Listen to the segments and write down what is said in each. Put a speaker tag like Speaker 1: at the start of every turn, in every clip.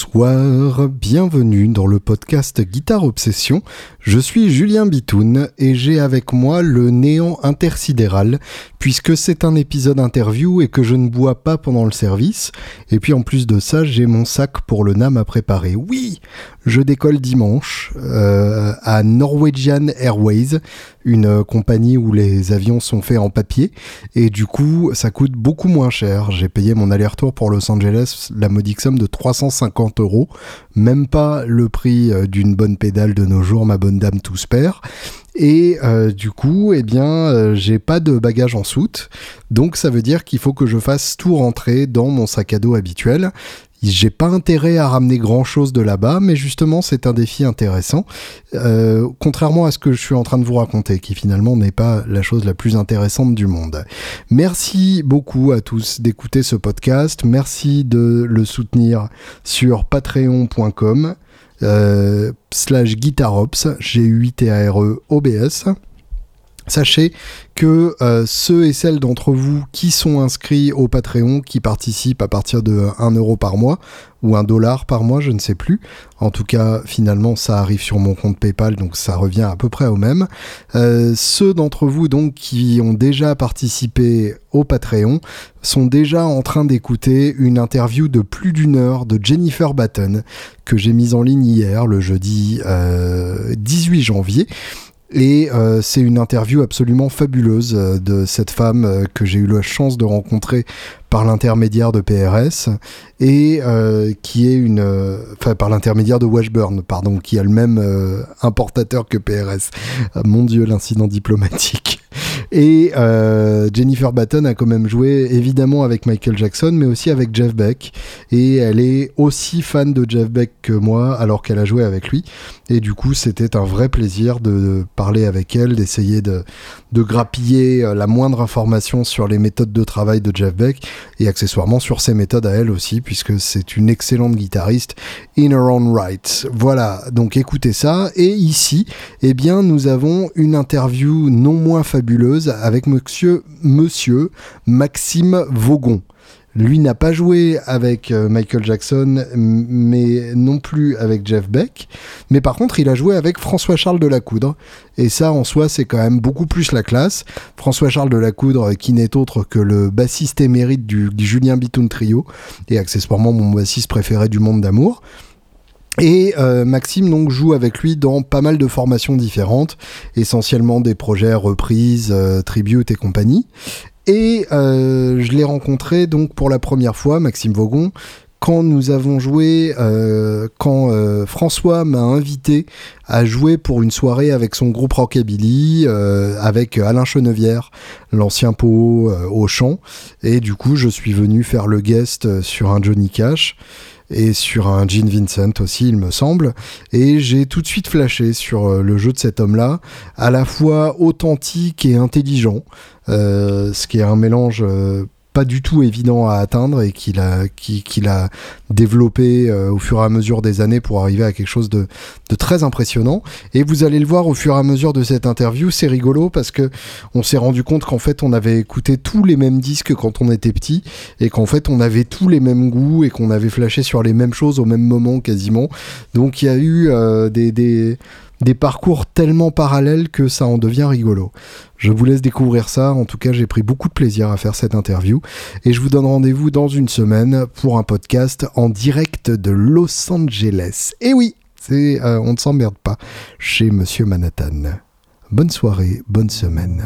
Speaker 1: Bonsoir, bienvenue dans le podcast Guitare Obsession. Je suis Julien Bitoun et j'ai avec moi le néant intersidéral puisque c'est un épisode interview et que je ne bois pas pendant le service. Et puis en plus de ça, j'ai mon sac pour le NAM à préparer. Oui, je décolle dimanche euh, à Norwegian Airways, une compagnie où les avions sont faits en papier et du coup ça coûte beaucoup moins cher. J'ai payé mon aller-retour pour Los Angeles la modique somme de 350 euros, même pas le prix euh, d'une bonne pédale de nos jours, ma bonne dame tous père. Et euh, du coup, eh bien, euh, j'ai pas de bagages en soute. Donc ça veut dire qu'il faut que je fasse tout rentrer dans mon sac à dos habituel. J'ai pas intérêt à ramener grand chose de là-bas, mais justement c'est un défi intéressant. Euh, contrairement à ce que je suis en train de vous raconter, qui finalement n'est pas la chose la plus intéressante du monde. Merci beaucoup à tous d'écouter ce podcast. Merci de le soutenir sur patreon.com euh, slash guitarops, G-U-I-T-A-R-E-O-B-S. Sachez que euh, ceux et celles d'entre vous qui sont inscrits au Patreon, qui participent à partir de 1 euro par mois, ou 1 dollar par mois, je ne sais plus. En tout cas, finalement, ça arrive sur mon compte PayPal, donc ça revient à peu près au même. Euh, ceux d'entre vous donc qui ont déjà participé au Patreon sont déjà en train d'écouter une interview de plus d'une heure de Jennifer Batten que j'ai mise en ligne hier, le jeudi 18 euh, janvier. Et euh, c'est une interview absolument fabuleuse euh, de cette femme euh, que j'ai eu la chance de rencontrer par l'intermédiaire de PRS et qui est une, enfin par l'intermédiaire de Washburn, pardon, qui a le même importateur que PRS. mon Dieu, l'incident diplomatique. Et euh, Jennifer Batten a quand même joué évidemment avec Michael Jackson, mais aussi avec Jeff Beck. Et elle est aussi fan de Jeff Beck que moi, alors qu'elle a joué avec lui. Et du coup, c'était un vrai plaisir de parler avec elle, d'essayer de, de grappiller euh, la moindre information sur les méthodes de travail de Jeff Beck et accessoirement sur ses méthodes à elle aussi, puisque c'est une excellente guitariste in her own right. Voilà, donc écoutez ça. Et ici, eh bien, nous avons une interview non moins fabuleuse avec monsieur, Maxime Vaugon. Lui n'a pas joué avec euh, Michael Jackson, mais non plus avec Jeff Beck. Mais par contre, il a joué avec François-Charles de la Coudre. Et ça, en soi, c'est quand même beaucoup plus la classe. François-Charles de la Coudre, qui n'est autre que le bassiste émérite du, Julien Bitoun Trio, et accessoirement mon bassiste préféré du monde d'amour. Et euh, Maxime donc joue avec lui dans pas mal de formations différentes, essentiellement des projets reprises, euh, tribute et compagnie. Et euh, je l'ai rencontré donc pour la première fois, Maxime Vaugon, quand nous avons joué, euh, quand euh, François m'a invité à jouer pour une soirée avec son groupe Rockabilly, avec Alain Chenevière, l'ancien pot au chant, et du coup je suis venu faire le guest sur un Johnny Cash et sur un Gene Vincent aussi, il me semble. Et j'ai tout de suite flashé sur le jeu de cet homme-là, à la fois authentique et intelligent. Euh, ce qui est un mélange euh, pas du tout évident à atteindre et qu'il a, qu'il a développé euh, au fur et à mesure des années pour arriver à quelque chose de, très impressionnant. Et vous allez le voir au fur et à mesure de cette interview, c'est rigolo parce que on s'est rendu compte qu'en fait on avait écouté tous les mêmes disques quand on était petit et qu'en fait on avait tous les mêmes goûts et qu'on avait flashé sur les mêmes choses au même moment quasiment. Donc il y a eu des, des des parcours tellement parallèles que ça en devient rigolo. Je vous laisse découvrir ça. En tout cas, j'ai pris beaucoup de plaisir à faire cette interview. Et je vous donne rendez-vous dans une semaine pour un podcast en direct de Los Angeles. Et oui, c'est, euh, on ne s'emmerde pas chez Monsieur Manhattan. Bonne soirée, bonne semaine.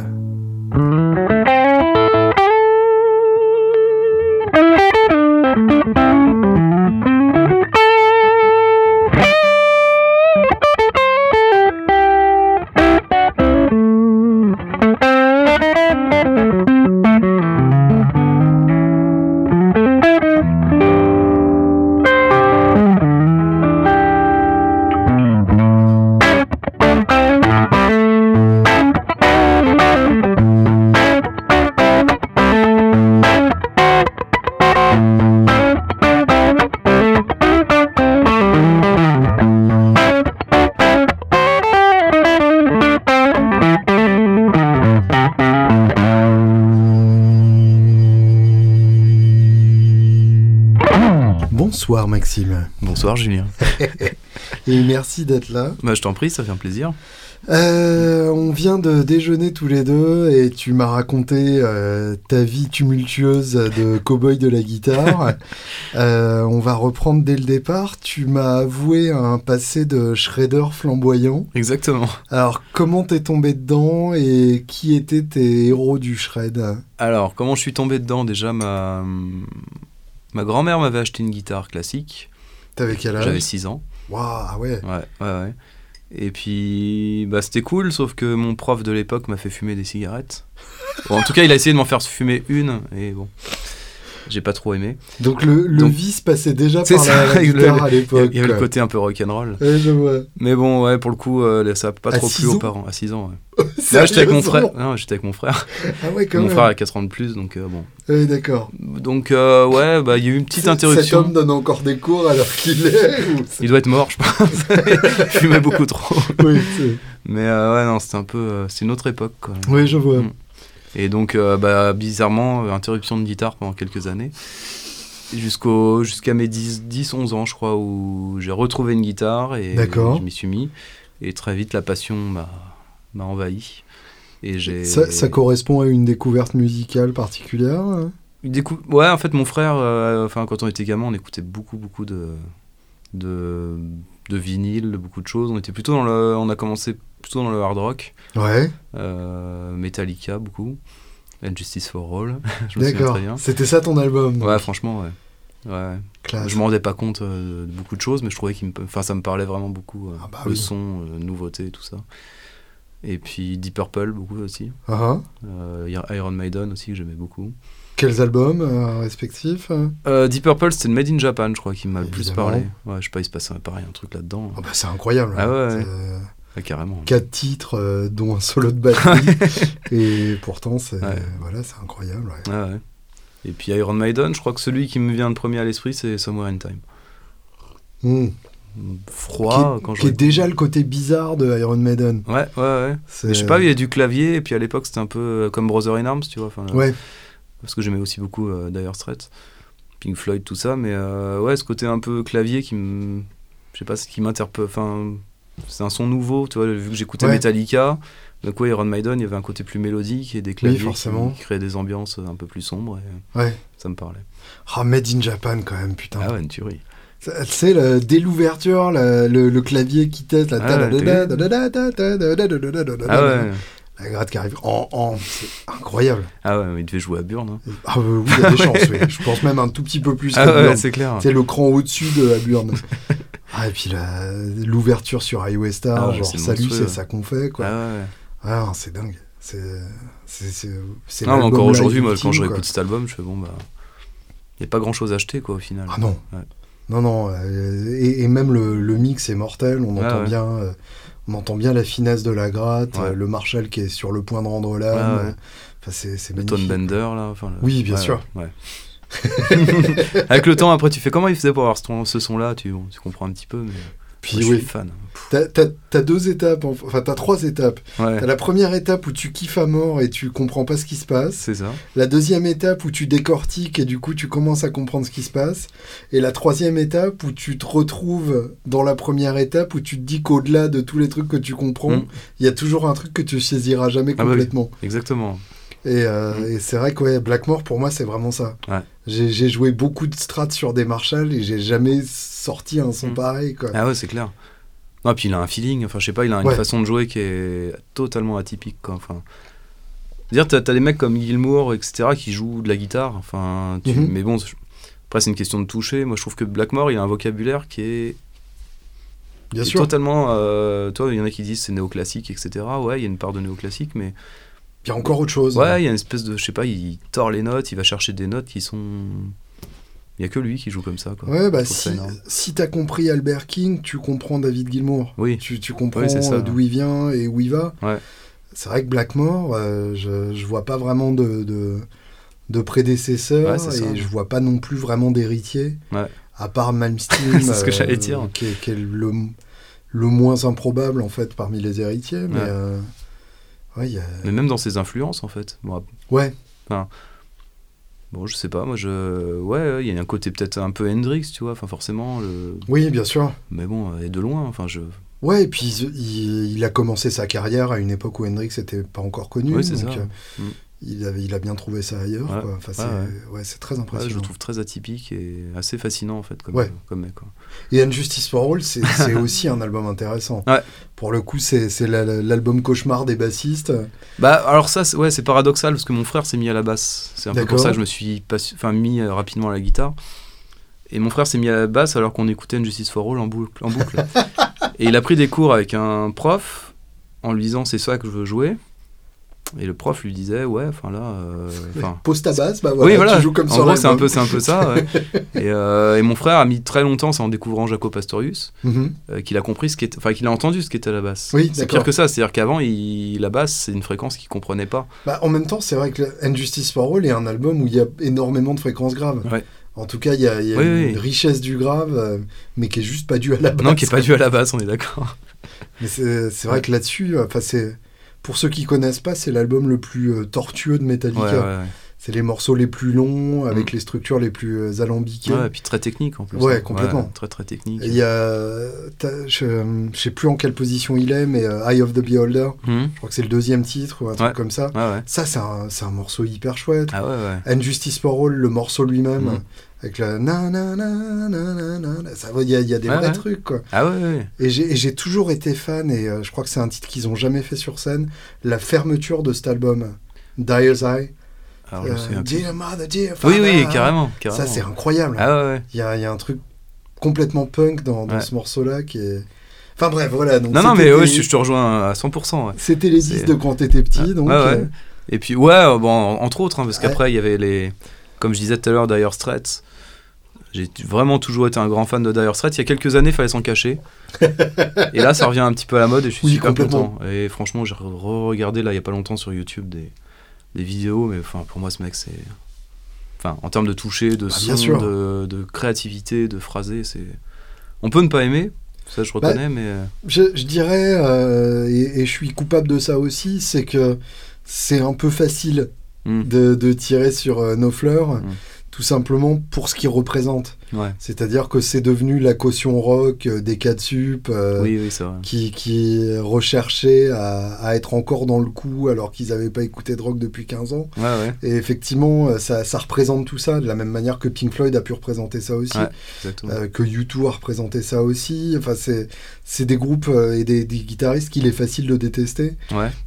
Speaker 1: Bonsoir Maxime.
Speaker 2: Bonsoir Julien.
Speaker 1: Et merci d'être là.
Speaker 2: Bah, je t'en prie, ça fait un plaisir.
Speaker 1: Euh, on vient de déjeuner tous les deux et tu m'as raconté euh, ta vie tumultueuse de cow-boy de la guitare. Euh, on va reprendre dès le départ. Tu m'as avoué un passé de shredder flamboyant.
Speaker 2: Exactement.
Speaker 1: Alors, comment t'es tombé dedans et qui étaient tes héros du shred?
Speaker 2: Alors, comment je suis tombé dedans? Déjà, ma, ma grand-mère m'avait acheté une guitare classique.
Speaker 1: T'avais quel âge?
Speaker 2: J'avais 6 ans.
Speaker 1: Waouh, ah ouais.
Speaker 2: Ouais, ouais, ouais. Et puis, bah, c'était cool, sauf que mon prof de l'époque m'a fait fumer des cigarettes. Bon, en tout cas, il a essayé de m'en faire fumer une, et bon, j'ai pas trop aimé.
Speaker 1: Donc le, le
Speaker 2: Donc-
Speaker 1: vice passait déjà par
Speaker 2: ça,
Speaker 1: la, la
Speaker 2: le-
Speaker 1: guitare à
Speaker 2: Il y
Speaker 1: l'époque.
Speaker 2: avait le côté un peu rock'n'roll.
Speaker 1: Ouais, je vois.
Speaker 2: Mais bon, ouais, pour le coup, euh, ça a pas
Speaker 1: À
Speaker 2: trop
Speaker 1: six
Speaker 2: plu aux parents. À 6 ans, ouais. Là, j'étais avec mon frère. Non, j'étais avec mon frère.
Speaker 1: Ah ouais, quand
Speaker 2: mon
Speaker 1: même.
Speaker 2: frère a 4 ans de plus, donc euh, bon.
Speaker 1: Ouais, d'accord.
Speaker 2: Donc, euh, ouais, bah, il y a eu une petite interruption.
Speaker 1: Cet homme donne encore des cours alors qu'il est. ou
Speaker 2: Il doit être mort, je pense. Il fumait beaucoup trop.
Speaker 1: oui,
Speaker 2: Mais ouais, non, c'était un peu. c'est une autre époque, quoi.
Speaker 1: oui, je vois.
Speaker 2: Mm. Et donc, euh, bah, bizarrement, euh, interruption de guitare pendant quelques années. Jusqu'au, jusqu'à mes 10, 10, 11 ans, je crois, où j'ai retrouvé une guitare et je m'y suis mis. Et très vite, la passion m'a, envahi. Et j'ai.
Speaker 1: Ça, ça correspond à une découverte musicale particulière hein?
Speaker 2: Décou- Ouais, en fait, mon frère, euh, enfin, quand on était gamin, on écoutait beaucoup, beaucoup de, de, de vinyle, de beaucoup de choses. On était plutôt dans le, on a commencé plutôt dans le hard rock,
Speaker 1: Ouais,
Speaker 2: euh, Metallica beaucoup, And Justice for All. je me souviens
Speaker 1: d'accord.
Speaker 2: très bien.
Speaker 1: C'était ça ton album donc.
Speaker 2: Ouais, franchement, ouais. Ouais.
Speaker 1: Classe.
Speaker 2: Je me rendais pas compte euh, de beaucoup de choses, mais je trouvais me, enfin, ça me parlait vraiment beaucoup. euh,
Speaker 1: Ah bah
Speaker 2: le
Speaker 1: oui.
Speaker 2: son, euh, nouveauté, tout ça. Et puis Deep Purple beaucoup aussi.
Speaker 1: Ah, ah.
Speaker 2: Iron Maiden aussi que j'aimais beaucoup.
Speaker 1: Quels albums respectifs
Speaker 2: Deep Purple, c'était le Made in Japan, je crois, qui m'a le plus parlé. Ouais, je sais pas, il se passait pareil, un truc là-dedans.
Speaker 1: Ah bah, C'est incroyable.
Speaker 2: Ah ouais, ouais. Ah, carrément.
Speaker 1: Quatre titres, euh, dont un solo de batterie. et pourtant, c'est
Speaker 2: Ouais.
Speaker 1: voilà, c'est incroyable. ouais.
Speaker 2: Ah. Et puis Iron Maiden, je crois que celui qui me vient de premier à l'esprit, c'est Somewhere in Time.
Speaker 1: Mm.
Speaker 2: Froid,
Speaker 1: qui,
Speaker 2: quand je.
Speaker 1: qui est déjà le côté bizarre de Iron Maiden.
Speaker 2: Ouais, ouais, ouais. Je sais pas, il y a du clavier, et puis à l'époque, c'était un peu euh, comme Brother in Arms, tu vois. enfin,
Speaker 1: Ouais,
Speaker 2: Parce que j'aimais aussi beaucoup euh, Dire Straits, Pink Floyd, tout ça. Mais euh, ouais, ce côté un peu clavier qui me. Je sais pas, ce qui m'interpelle. Enfin, c'est un son nouveau, tu vois, vu que j'écoutais
Speaker 1: Ouais.
Speaker 2: Metallica. Donc, ouais, Iron Maiden, il y avait un côté plus mélodique et des claviers qui-
Speaker 1: forcément.
Speaker 2: Qui, créaient des ambiances un peu plus sombres. Et
Speaker 1: ouais.
Speaker 2: ça me parlait.
Speaker 1: Ah, Made in Japan quand même, putain.
Speaker 2: Ah ouais, une tuerie.
Speaker 1: Sais, le- dès l'ouverture, le, le- le clavier qui teste, la
Speaker 2: Ah ouais,
Speaker 1: la gratte qui arrive en, en c'est incroyable.
Speaker 2: ah ouais, il devait jouer à Burn. hein.
Speaker 1: Ah euh, oui, il y a des chances, oui. Je pense même un tout petit peu plus
Speaker 2: Ah ouais,
Speaker 1: Burn.
Speaker 2: c'est clair.
Speaker 1: C'est le cran au-dessus de Aburn. Ah, et puis l'ouverture sur Highway Star,
Speaker 2: Ah
Speaker 1: genre salut, c'est ça qu'on fait, quoi.
Speaker 2: Ah ouais.
Speaker 1: Ah, c'est dingue. C'est.
Speaker 2: Non, mais encore aujourd'hui, moi, quand je réécoute cet album, je fais bon, bah. Il n'y a pas grand chose à acheter, quoi, au final.
Speaker 1: Ah non.
Speaker 2: Ouais.
Speaker 1: Non, non. euh, et, et même le, le mix est mortel. On
Speaker 2: Ah
Speaker 1: entend
Speaker 2: ouais.
Speaker 1: bien. euh, on entend bien la finesse de la gratte, euh, le Marshall qui est sur le point de rendre l'âme. Enfin, c'est c'est
Speaker 2: Le
Speaker 1: magnifique.
Speaker 2: Tone Bender, là. Enfin, le-
Speaker 1: Oui, bien sûr.
Speaker 2: ouais. Avec le temps, après, tu fais comment il faisait pour avoir ce, ce son-là? Tu, bon, tu comprends un petit peu, mais.
Speaker 1: Puis
Speaker 2: moi, je suis fan.
Speaker 1: t'as t'as- t'as deux étapes, en- enfin t'as trois étapes.
Speaker 2: Ouais,
Speaker 1: T'as la première étape où tu kiffes à mort et tu comprends pas ce qui se passe.
Speaker 2: c'est ça.
Speaker 1: La deuxième étape où tu décortiques et du coup tu commences à comprendre ce qui se passe. Et la troisième étape où tu te retrouves dans la première étape où tu te dis qu'au-delà de tous les trucs que tu comprends,
Speaker 2: Mm.
Speaker 1: il y a toujours un truc que tu saisiras jamais
Speaker 2: Ah bah oui.
Speaker 1: complètement.
Speaker 2: Exactement.
Speaker 1: Et, euh,
Speaker 2: Mm.
Speaker 1: et c'est vrai que ouais, Blackmore pour moi c'est vraiment ça.
Speaker 2: Ouais.
Speaker 1: J'ai joué beaucoup de strats sur des Marshall et j'ai jamais sorti un son
Speaker 2: Mm.
Speaker 1: pareil quoi.
Speaker 2: Ah ouais, c'est clair. Non, puis il a un feeling, enfin, je sais pas, il a une
Speaker 1: Ouais.
Speaker 2: façon de jouer qui est totalement atypique, quoi. Enfin. Dire, t'as as des mecs comme Gilmour, etc., qui jouent de la guitare, enfin. tu-
Speaker 1: Mhm.
Speaker 2: Mais bon, après, c'est une question de toucher. Moi, je trouve que Blackmore, il a un vocabulaire qui est
Speaker 1: Bien sûr.
Speaker 2: Totalement. euh, toi, il y en a qui disent c'est néoclassique, etc. Ouais, il y a une part de néoclassique, mais
Speaker 1: Il y a encore autre chose.
Speaker 2: ouais, il y a une espèce de, je sais pas, il tord les notes, il va chercher des notes qui sont. Il y a que lui qui joue comme ça, quoi.
Speaker 1: Ouais, bah si, si t'as compris Albert King, tu comprends David Gilmour.
Speaker 2: Oui.
Speaker 1: Tu, tu comprends
Speaker 2: Oui,
Speaker 1: euh, d'où il vient et où il va.
Speaker 2: Ouais.
Speaker 1: C'est vrai que Blackmore, euh, je, je vois pas vraiment de, de, de prédécesseur
Speaker 2: Ouais,
Speaker 1: et je vois pas non plus vraiment d'héritier.
Speaker 2: Ouais.
Speaker 1: À part Malmsteen,
Speaker 2: C'est ce que j'allais dire.
Speaker 1: qui, est, qui est le, le moins improbable en fait parmi les héritiers. Mais euh, ouais, a-
Speaker 2: Mais même dans ses influences, en fait. Bon,
Speaker 1: ouais.
Speaker 2: Bon, je sais pas, moi je. Ouais, il y a un côté peut-être un peu Hendrix, tu vois, enfin forcément. Le...
Speaker 1: Oui, bien sûr.
Speaker 2: Mais bon, et de loin, enfin je.
Speaker 1: Ouais, et puis il, il, a commencé sa carrière à une époque où Hendrix n'était pas encore connu.
Speaker 2: Oui, c'est ça.
Speaker 1: euh,
Speaker 2: Mm.
Speaker 1: Il, avait, il a bien trouvé ça ailleurs.
Speaker 2: Ouais.
Speaker 1: quoi. Enfin, c'est
Speaker 2: Ouais,
Speaker 1: ouais, c'est très impressionnant.
Speaker 2: je le trouve très atypique et assez fascinant en fait comme,
Speaker 1: Ouais.
Speaker 2: comme mec. Quoi.
Speaker 1: Et Injustice for All, c'est c'est aussi un album intéressant. Pour le coup, c'est c'est la- la- l'album cauchemar des bassistes.
Speaker 2: Bah alors ça, c'est- ouais, c'est paradoxal parce que mon frère s'est mis à la basse. C'est un peu pour ça que je me suis enfin, mis euh, rapidement à la guitare. Et mon frère s'est mis à la basse alors qu'on écoutait Injustice for All en boucle. En boucle. et il a pris des cours avec un prof en lui disant c'est ça que je veux jouer. Et le prof lui disait ouais, enfin là, euh.
Speaker 1: Pose ta basse, bah voilà,
Speaker 2: oui, voilà.
Speaker 1: tu joues comme
Speaker 2: en
Speaker 1: sur
Speaker 2: gros, c'est un peu, c'est un peu ça. ouais. et, euh, et mon frère a mis très longtemps, c'est en découvrant Jaco Pastorius,
Speaker 1: Mhm.
Speaker 2: euh, qu'il a compris ce qu'était, enfin qu'il a entendu ce qu'était la basse.
Speaker 1: Oui,
Speaker 2: c'est pire que ça, c'est-à-dire qu'avant, la basse, c'est une fréquence qu'il comprenait pas.
Speaker 1: Bah, en même temps, c'est vrai que Injustice for All est un album où il y a énormément de fréquences graves.
Speaker 2: Ouais.
Speaker 1: En tout cas, il y a, il y a
Speaker 2: Oui,
Speaker 1: une
Speaker 2: oui.
Speaker 1: richesse du grave, euh, mais qui est juste pas due à la basse.
Speaker 2: Non, qui est pas dû à la basse, on est d'accord.
Speaker 1: Mais c'est vrai que là-dessus, enfin c'est pour ceux qui connaissent pas, c'est l'album le plus euh, tortueux de Metallica.
Speaker 2: Ouais, ouais, ouais.
Speaker 1: C'est les morceaux les plus longs, avec
Speaker 2: Mm.
Speaker 1: les structures les plus euh, alambiquées.
Speaker 2: Ouais, et puis très technique en plus.
Speaker 1: Ouais,
Speaker 2: hein.
Speaker 1: complètement.
Speaker 2: très très technique.
Speaker 1: Il y a, je, je sais plus en quelle position il est, mais euh, Eye of the Beholder,
Speaker 2: Mhm.
Speaker 1: je crois que c'est le deuxième titre ou un truc comme ça. Ça, c'est un, morceau hyper chouette.
Speaker 2: Ah ouais, ouais.
Speaker 1: Injustice for All, le morceau lui-même,
Speaker 2: Mm.
Speaker 1: Avec la na na na na na na, na, ça va, il y, a- y a des
Speaker 2: Ouais,
Speaker 1: vrais
Speaker 2: ouais.
Speaker 1: trucs quoi.
Speaker 2: Ah ouais, ouais.
Speaker 1: Et j'ai toujours été fan, et euh, je crois que c'est un titre qu'ils ont jamais fait sur scène, la fermeture de cet album, Dire's Eye.
Speaker 2: Alors, je me
Speaker 1: Euh,
Speaker 2: plus.
Speaker 1: Dear Mother, Dear
Speaker 2: Oui, oui,
Speaker 1: Father.
Speaker 2: carrément. carrément.
Speaker 1: Ça, c'est incroyable.
Speaker 2: Ah.
Speaker 1: Il y, a, y a un truc complètement punk dans, dans
Speaker 2: Ouais.
Speaker 1: ce morceau-là qui est. Enfin bref, voilà. Donc
Speaker 2: Non, non, mais ouais, je, je te rejoins à 100%. Ouais.
Speaker 1: C'était les
Speaker 2: C'est-
Speaker 1: disques de quand t'étais petit,
Speaker 2: Ouais,
Speaker 1: donc. euh,
Speaker 2: Et puis, ouais, bon, entre autres, hein, parce qu'après, il y avait les. Comme je disais tout à l'heure, Dire Straits. J'ai vraiment toujours été un grand fan de Dire Straits. Il y a quelques années, il fallait s'en cacher. et là, ça revient un petit peu à la mode et je suis
Speaker 1: Oui,
Speaker 2: super content. Et franchement, j'ai re-regardé là, il y a pas longtemps sur YouTube des, des vidéos. Mais enfin, pour moi, ce mec, c'est. Enfin, en termes de toucher, de
Speaker 1: Bah,
Speaker 2: son,
Speaker 1: sûr.
Speaker 2: de, de créativité, de phrasé, c'est. On peut ne pas aimer, ça je
Speaker 1: Bah,
Speaker 2: reconnais, mais. euh,
Speaker 1: je, je dirais, euh, et, et je suis coupable de ça aussi, c'est que c'est un peu facile
Speaker 2: hmm,
Speaker 1: de, de tirer sur euh, nos fleurs,
Speaker 2: Mm.
Speaker 1: Tout simplement pour ce qu'il représente.
Speaker 2: Ouais,
Speaker 1: C'est-à-dire que c'est devenu la caution rock euh, des 4 sup. euh,
Speaker 2: oui, oui.
Speaker 1: Qui, qui recherchaient à, à être encore dans le coup alors qu'ils n'avaient pas écouté de rock depuis 15 ans.
Speaker 2: Ouais, ouais,
Speaker 1: Et effectivement, euh, ça, ça représente tout ça, de la même manière que Pink Floyd a pu représenter ça aussi, euh, que U2 a représenté ça aussi. Enfin, c'est, des groupes et des, des guitaristes qu'il est facile de détester,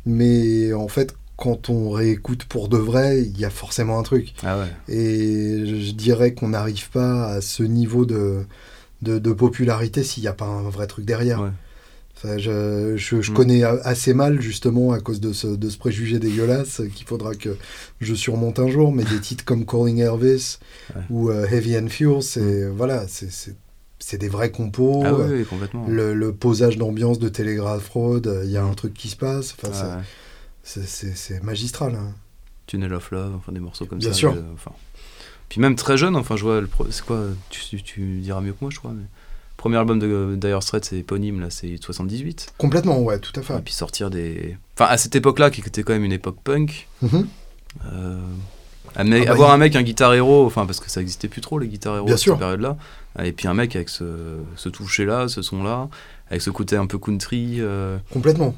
Speaker 1: mais en fait, quand on réécoute pour de vrai, il y a forcément un truc.
Speaker 2: ah ouais.
Speaker 1: Et je dirais qu'on n'arrive pas à ce niveau de, de, de popularité s'il n'y a pas un vrai truc derrière.
Speaker 2: Ouais.
Speaker 1: Enfin, je je, je
Speaker 2: Mm.
Speaker 1: connais assez mal justement à cause de ce, de ce préjugé dégueulasse qu'il faudra que je surmonte un jour, mais des titres comme Calling
Speaker 2: Ouais.
Speaker 1: ou euh, Heavy and Fuel, c'est voilà, c'est- c'est des vrais compos.
Speaker 2: Ah oui, oui, complètement.
Speaker 1: Le, le posage d'ambiance de Telegraph Road, il y a un truc qui se passe. Enfin, c'est- magistral. hein.
Speaker 2: Tunnel of Love, enfin des morceaux comme
Speaker 1: Bien
Speaker 2: ça.
Speaker 1: sûr.
Speaker 2: euh, enfin. Puis même très jeune, enfin je vois, c'est quoi, tu, diras mieux que moi je crois, mais premier album de Dire Straits c'est éponyme, là c'est 78.
Speaker 1: Complètement, ouais, tout à fait.
Speaker 2: Et puis sortir des... Enfin à cette époque-là, qui était quand même une époque punk,
Speaker 1: Mhm.
Speaker 2: euh, amener-
Speaker 1: Ah bah,
Speaker 2: avoir
Speaker 1: il-
Speaker 2: un mec, un guitar héros, enfin parce que ça existait plus trop les guitares héros
Speaker 1: Bien
Speaker 2: à cette période-là, et puis un mec avec ce, ce toucher-là, ce son-là, avec ce côté un peu country, euh,
Speaker 1: Complètement.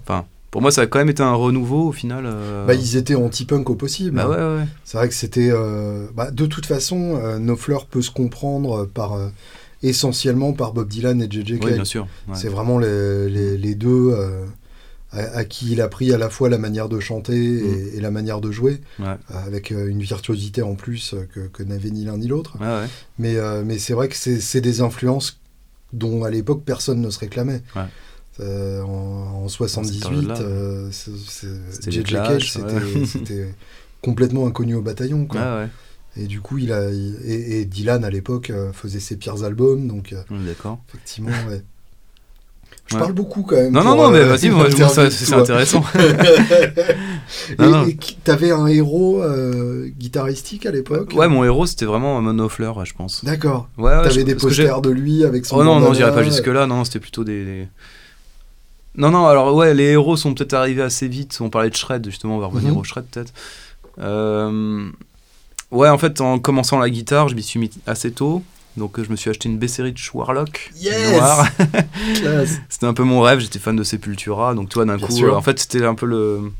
Speaker 2: Pour moi ça a quand même été un renouveau au final. euh,
Speaker 1: Bah, ils étaient anti-punk au possible.
Speaker 2: bah ouais, ouais.
Speaker 1: C'est vrai que c'était. euh, bah, de toute façon, euh, Nos Fleurs peut se comprendre par, euh, essentiellement par Bob Dylan et J.J.
Speaker 2: Oui,
Speaker 1: Cale.
Speaker 2: bien sûr. ouais.
Speaker 1: C'est vraiment les, les, les deux à, à qui il a pris à la fois la manière de chanter et, et la manière de jouer, avec une virtuosité en plus que, que n'avait ni l'un ni l'autre. Mais, mais c'est vrai que c'est c'est des influences dont à l'époque personne ne se réclamait. Euh, en, en 78,
Speaker 2: période-là,
Speaker 1: euh,
Speaker 2: C'était
Speaker 1: complètement inconnu au bataillon. Quoi.
Speaker 2: Ouais.
Speaker 1: Et du coup, il a, il- et, et Dylan à l'époque euh, faisait ses pires albums, donc euh,
Speaker 2: d'accord.
Speaker 1: effectivement, ouais. Je
Speaker 2: Ouais.
Speaker 1: parle beaucoup quand même.
Speaker 2: Non, non,
Speaker 1: pour,
Speaker 2: non, mais
Speaker 1: euh,
Speaker 2: vas-y, moi, c'est intéressant.
Speaker 1: et t'avais un héros euh, guitaristique à l'époque?
Speaker 2: Ouais, mon héros, c'était vraiment Mono Fleur, je pense.
Speaker 1: D'accord.
Speaker 2: Ouais, ouais,
Speaker 1: T'avais des posters de lui avec son.
Speaker 2: Oh non, non, j'irais pas jusque-là, non, c'était plutôt des, des- Non, non, alors ouais, les héros sont peut-être arrivés assez vite. On parlait de Shred, justement, on va revenir
Speaker 1: Mhm.
Speaker 2: au Shred peut-être. Euh, Ouais, en fait, en commençant la guitare, je m'y suis mis assez tôt. Donc, je me suis acheté une Besserich Warlock
Speaker 1: Yes
Speaker 2: noire. C'était un peu mon rêve. J'étais fan de Sepultura. Donc, toi, d'un coup,
Speaker 1: sûr.
Speaker 2: euh, en fait, c'était un peu le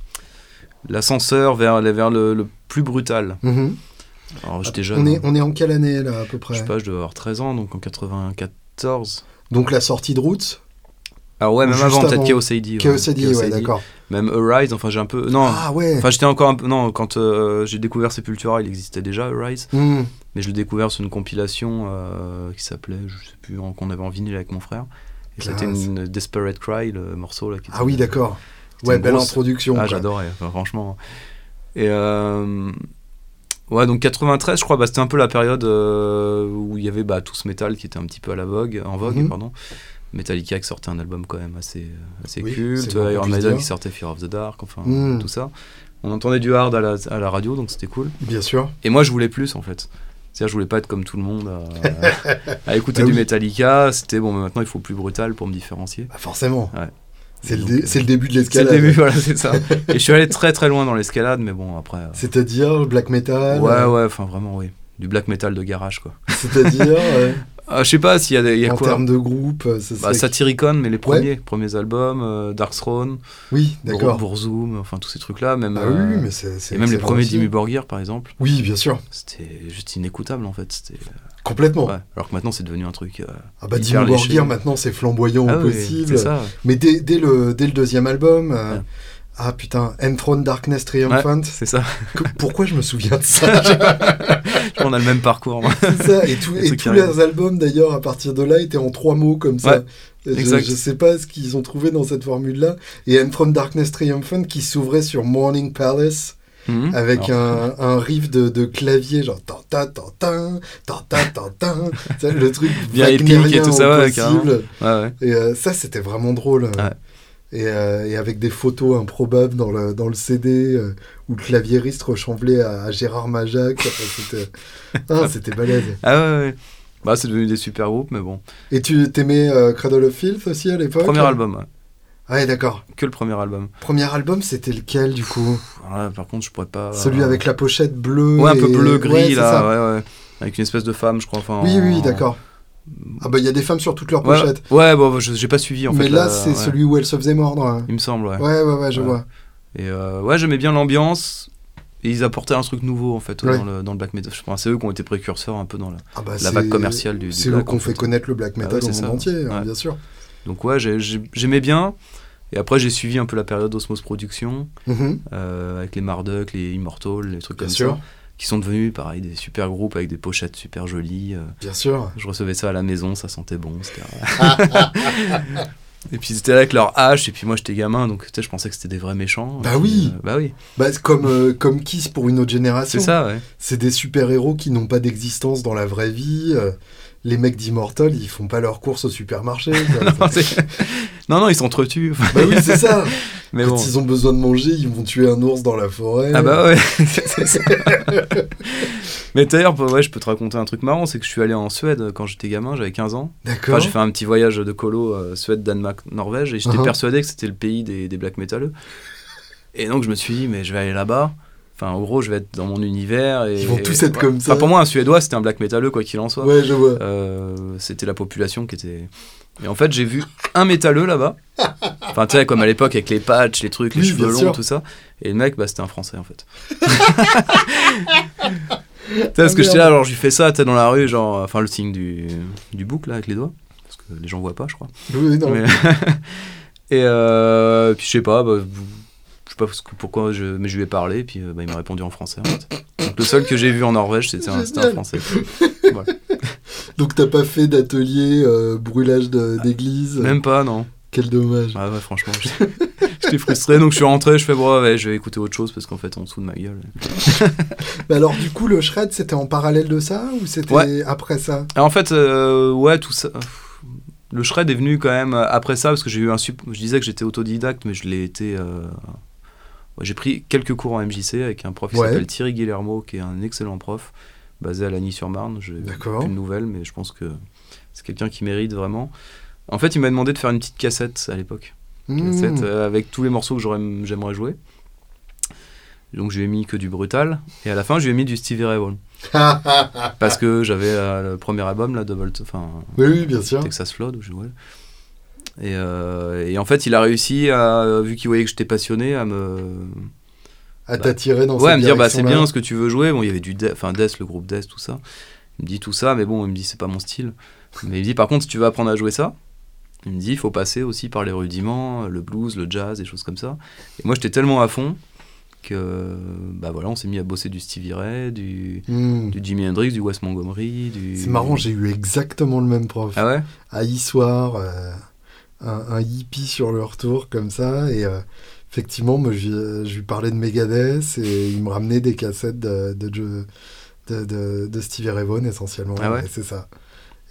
Speaker 2: l'ascenseur vers, vers le, le plus brutal.
Speaker 1: Mhm.
Speaker 2: Alors, j'étais jeune.
Speaker 1: On est,
Speaker 2: hein.
Speaker 1: on est en quelle année là à peu
Speaker 2: Je
Speaker 1: près?
Speaker 2: sais pas, je devais avoir 13 ans, donc en 94.
Speaker 1: Donc la sortie de Roots
Speaker 2: Alors, ouais,
Speaker 1: Ou
Speaker 2: même avant, peut-être. Chaos AD. ouais.
Speaker 1: Chaos AD, ouais, d'accord.
Speaker 2: Même Arise, enfin, j'ai un peu. Non.
Speaker 1: Ah ouais
Speaker 2: Enfin, j'étais encore un peu. Non, quand euh, j'ai découvert Sepultura, il existait déjà, Arise.
Speaker 1: Hmm.
Speaker 2: Mais je l'ai découvert sur une compilation euh, qui s'appelait, je sais plus, qu'on avait en vinyle avec mon frère. Et c'était une Desperate Cry, le morceau là. Qui
Speaker 1: Ah oui, d'accord. Ouais, belle
Speaker 2: grosse-
Speaker 1: introduction.
Speaker 2: Ah, j'adorais, enfin, franchement. Et euh, ouais, donc 93, je crois, bah, c'était un peu la période euh, où il y avait bah, tout ce métal qui était un petit peu à la vogue, en vogue,
Speaker 1: Mhm.
Speaker 2: pardon. Metallica qui sortait un album quand même assez, euh, assez
Speaker 1: Oui,
Speaker 2: culte, Iron Maiden qui sortait Fear of the Dark, enfin
Speaker 1: Mhm.
Speaker 2: tout ça. On entendait du hard à la, à la radio, donc c'était cool.
Speaker 1: Bien sûr.
Speaker 2: Et moi, je voulais plus en fait. C'est-à-dire, je voulais pas être comme tout le monde à, à écouter
Speaker 1: Bah
Speaker 2: du
Speaker 1: oui.
Speaker 2: Metallica. C'était bon, mais maintenant il faut plus brutal pour me différencier.
Speaker 1: Bah, forcément.
Speaker 2: Ouais.
Speaker 1: C'est le, dé-
Speaker 2: euh,
Speaker 1: le début de
Speaker 2: C'est le
Speaker 1: l'escalade.
Speaker 2: début, voilà, c'est ça. Et je suis allé très très loin dans l'escalade, mais bon, après. euh,
Speaker 1: C'est-à-dire black metal
Speaker 2: ouais, ouais, enfin vraiment, oui. Du black metal de garage, quoi.
Speaker 1: C'est-à-dire euh,
Speaker 2: Ah, je sais pas s'il y a, des- il y a
Speaker 1: en
Speaker 2: quoi.
Speaker 1: termes de groupe euh, ça
Speaker 2: Bah, Satyricon, mais les premiers, premiers albums, euh, Dark Throne,
Speaker 1: Oui, d'accord.
Speaker 2: Enfin tous ces trucs-là, même.
Speaker 1: Ah oui,
Speaker 2: euh,
Speaker 1: mais c'est.
Speaker 2: et même les premiers. Dimmu Borgir, par exemple,
Speaker 1: Oui, bien sûr.
Speaker 2: c'était juste inécoutable en fait. C'était
Speaker 1: Complètement.
Speaker 2: ouais. Alors que maintenant c'est devenu un truc. euh,
Speaker 1: Ah bah Dimmu. Borgir maintenant c'est flamboyant
Speaker 2: ah
Speaker 1: au
Speaker 2: oui,
Speaker 1: possible.
Speaker 2: c'est ça.
Speaker 1: Mais dès, dès le, dès le deuxième album, euh,
Speaker 2: Ouais.
Speaker 1: Ah putain, Enthroned Darkness Triumphant,
Speaker 2: C'est ça.
Speaker 1: que- pourquoi je me souviens de ça?
Speaker 2: On a le même parcours. moi.
Speaker 1: Ça, et, tout- et tous leurs albums d'ailleurs à partir de là étaient en trois mots comme ça.
Speaker 2: Ouais,
Speaker 1: je,
Speaker 2: exact.
Speaker 1: je sais pas ce qu'ils ont trouvé dans cette formule-là. Et Enthroned Darkness Triumphant qui s'ouvrait sur Morning Palace
Speaker 2: Mhm.
Speaker 1: avec
Speaker 2: Alors,
Speaker 1: un, un riff de, de clavier genre tan ta tan tan tan ta tan tan Ça, le truc
Speaker 2: Bien épique et tout ça, ouais,
Speaker 1: possible.
Speaker 2: Ouais, ouais.
Speaker 1: Et euh, ça, c'était vraiment drôle.
Speaker 2: Ouais.
Speaker 1: Et, euh, et avec des photos improbables dans le, dans le CD euh, où le claviériste ressemblait à, à Gérard Majac. C'était ah, balèze.
Speaker 2: Ah ouais, ouais. Bah, c'est devenu des super groupes, mais bon.
Speaker 1: Et tu t'aimais euh, Cradle of Filth aussi à l'époque?
Speaker 2: Premier album, ouais.
Speaker 1: Ah Ouais, d'accord.
Speaker 2: Que le premier album.
Speaker 1: Premier album, c'était lequel du coup?
Speaker 2: Là, par contre, je pourrais pas.
Speaker 1: Celui avec la pochette bleue.
Speaker 2: Ouais, un peu
Speaker 1: et-
Speaker 2: bleu,
Speaker 1: Ouais,
Speaker 2: gris,
Speaker 1: c'est
Speaker 2: là.
Speaker 1: ça.
Speaker 2: Ouais, ouais. Avec une espèce de femme, je crois. Enfin,
Speaker 1: Oui, oui, d'accord. Ah bah il y a des femmes sur toutes leurs
Speaker 2: Ouais,
Speaker 1: pochettes.
Speaker 2: ouais, bon, je- j'ai pas suivi en
Speaker 1: Mais
Speaker 2: fait.
Speaker 1: là,
Speaker 2: la-
Speaker 1: c'est
Speaker 2: ouais.
Speaker 1: celui où elle se faisait mordre. hein.
Speaker 2: Il me semble, ouais.
Speaker 1: Ouais, ouais, ouais, je vois.
Speaker 2: Et euh, ouais, j'aimais bien l'ambiance. Et ils apportaient un truc nouveau en fait dans, le, dans le black metal. Je pense c'est eux qui ont été précurseurs un peu dans la.
Speaker 1: Ah bah,
Speaker 2: La vague commerciale du- du
Speaker 1: C'est eux qu'on fait
Speaker 2: fait.
Speaker 1: connaître le black
Speaker 2: Ah
Speaker 1: metal au
Speaker 2: c'est
Speaker 1: monde
Speaker 2: ça.
Speaker 1: entier, hein, bien sûr.
Speaker 2: Donc ouais, j'ai- j'ai- j'aimais bien. Et après, j'ai suivi un peu la période Osmos Production
Speaker 1: Mhm,
Speaker 2: euh, avec les Marduk, les Immortal, les trucs
Speaker 1: Bien
Speaker 2: comme
Speaker 1: sûr,
Speaker 2: ça, qui sont devenus pareil des super groupes avec des pochettes super jolies. euh.
Speaker 1: bien sûr.
Speaker 2: Je recevais ça à la maison, ça sentait bon. c'était- et puis ils étaient là avec leur hache, et puis moi j'étais gamin, donc tu sais, je pensais que c'était des vrais méchants.
Speaker 1: Bah
Speaker 2: puis,
Speaker 1: oui.
Speaker 2: euh, bah oui,
Speaker 1: Bah, comme, euh, comme Kiss pour une autre génération.
Speaker 2: c'est ça, ouais.
Speaker 1: C'est des super-héros qui n'ont pas d'existence dans la vraie vie. euh, les mecs d'Immortal, ils font pas leurs courses au supermarché.
Speaker 2: non, non, non, ils s'entretuent.
Speaker 1: bah oui, c'est ça.
Speaker 2: Mais
Speaker 1: Quand
Speaker 2: bon.
Speaker 1: ils ont besoin de manger, ils vont tuer un ours dans la forêt.
Speaker 2: Ah bah ouais, c'est ça. Mais d'ailleurs, bah ouais, je peux te raconter un truc marrant, c'est que je suis allé en Suède quand j'étais gamin, j'avais 15 ans.
Speaker 1: D'accord.
Speaker 2: Enfin, j'ai fait un petit voyage de colo euh, Suède, Danemark, Norvège, et j'étais
Speaker 1: Uh-huh.
Speaker 2: persuadé que c'était le pays des, des black metaleux. Et donc je me suis dit, mais je vais aller là-bas. Enfin, en gros, je vais être dans mon univers. Et,
Speaker 1: Ils vont tous être
Speaker 2: ouais.
Speaker 1: comme ça.
Speaker 2: Enfin, pour moi, un Suédois, c'était un black metaleux, quoi qu'il en soit.
Speaker 1: Ouais, je vois.
Speaker 2: Euh, c'était la population qui était. Et en fait, j'ai vu un métalleux là-bas. Enfin, tu sais, comme à l'époque avec les patchs, les trucs, les
Speaker 1: Oui,
Speaker 2: cheveux longs,
Speaker 1: sûr.
Speaker 2: tout ça. Et le mec, bah, c'était un français en fait. Tu sais, parce que j'étais là, genre, je lui fais ça, t'es dans la rue, genre, enfin, le signe du, du bouc là, avec les doigts. Parce que les gens voient pas, je crois.
Speaker 1: Oui, non.
Speaker 2: Mais- et euh, puis je sais pas, bah, sais pas pourquoi, je... mais je lui ai parlé, puis euh, bah, il m'a répondu en français. En fait. Donc le seul que j'ai vu en Norvège, c'était un, c'était un
Speaker 1: Génial.
Speaker 2: français.
Speaker 1: Donc t'as pas fait d'atelier euh, brûlage de- d'église?
Speaker 2: Même pas, non.
Speaker 1: Quel dommage.
Speaker 2: Ah ouais, franchement, j'étais- frustré, donc je suis rentré, je fais, bon, ouais, je vais écouter autre chose parce qu'en fait, on fout de ma gueule.
Speaker 1: Mais alors du coup, le shred, c'était en parallèle de ça ou c'était
Speaker 2: Ouais.
Speaker 1: après ça?
Speaker 2: Et en fait, euh, ouais, tout ça. Le shred est venu quand même après ça, parce que j'ai eu un sup... Je disais que j'étais autodidacte, mais je l'ai été. euh, j'ai pris quelques cours en MJC avec un prof qui
Speaker 1: Ouais.
Speaker 2: s'appelle Thierry Guillermo, qui est un excellent prof, basé à Lagny-sur-Marne. Je
Speaker 1: D'accord.
Speaker 2: plus de nouvelles, mais je pense que c'est quelqu'un qui mérite vraiment. En fait, il m'a demandé de faire une petite cassette à l'époque.
Speaker 1: Mmh.
Speaker 2: cassette, euh, avec tous les morceaux que j'aimerais jouer. Donc je lui ai mis que du brutal. Et à la fin, je lui ai mis du Stevie Ray Vaughan. Parce que j'avais euh, le premier album, là, Double, enfin,
Speaker 1: Oui, oui, bien sûr.
Speaker 2: Texas Flood, où je jouais. Et, euh, et en fait, il a réussi, à, vu qu'il voyait que j'étais passionné, à me,
Speaker 1: À t'attirer dans
Speaker 2: ouais, à me dire bah c'est bien ce que tu veux jouer. Bon, il y avait du Death, enfin Death, le groupe Death, tout ça. Il me dit tout ça, mais bon, il me dit c'est pas mon style. Mais il me dit par contre, si tu veux apprendre à jouer ça, il me dit il faut passer aussi par les rudiments, le blues, le jazz, des choses comme ça. Et moi, j'étais tellement à fond que bah voilà, on s'est mis à bosser du Stevie Ray, du, du Jimi Hendrix, du Wes Montgomery, du.
Speaker 1: C'est marrant, j'ai eu exactement le même prof.
Speaker 2: Ah ouais?
Speaker 1: à Issoire, euh, un, un hippie sur le retour comme ça. Et euh, effectivement, moi, je, lui- je lui parlais de Megadeth et il me ramenait des cassettes de, de, de, de, de- de Stevie Ray Vaughan essentiellement.
Speaker 2: Ah ouais
Speaker 1: c'est ça.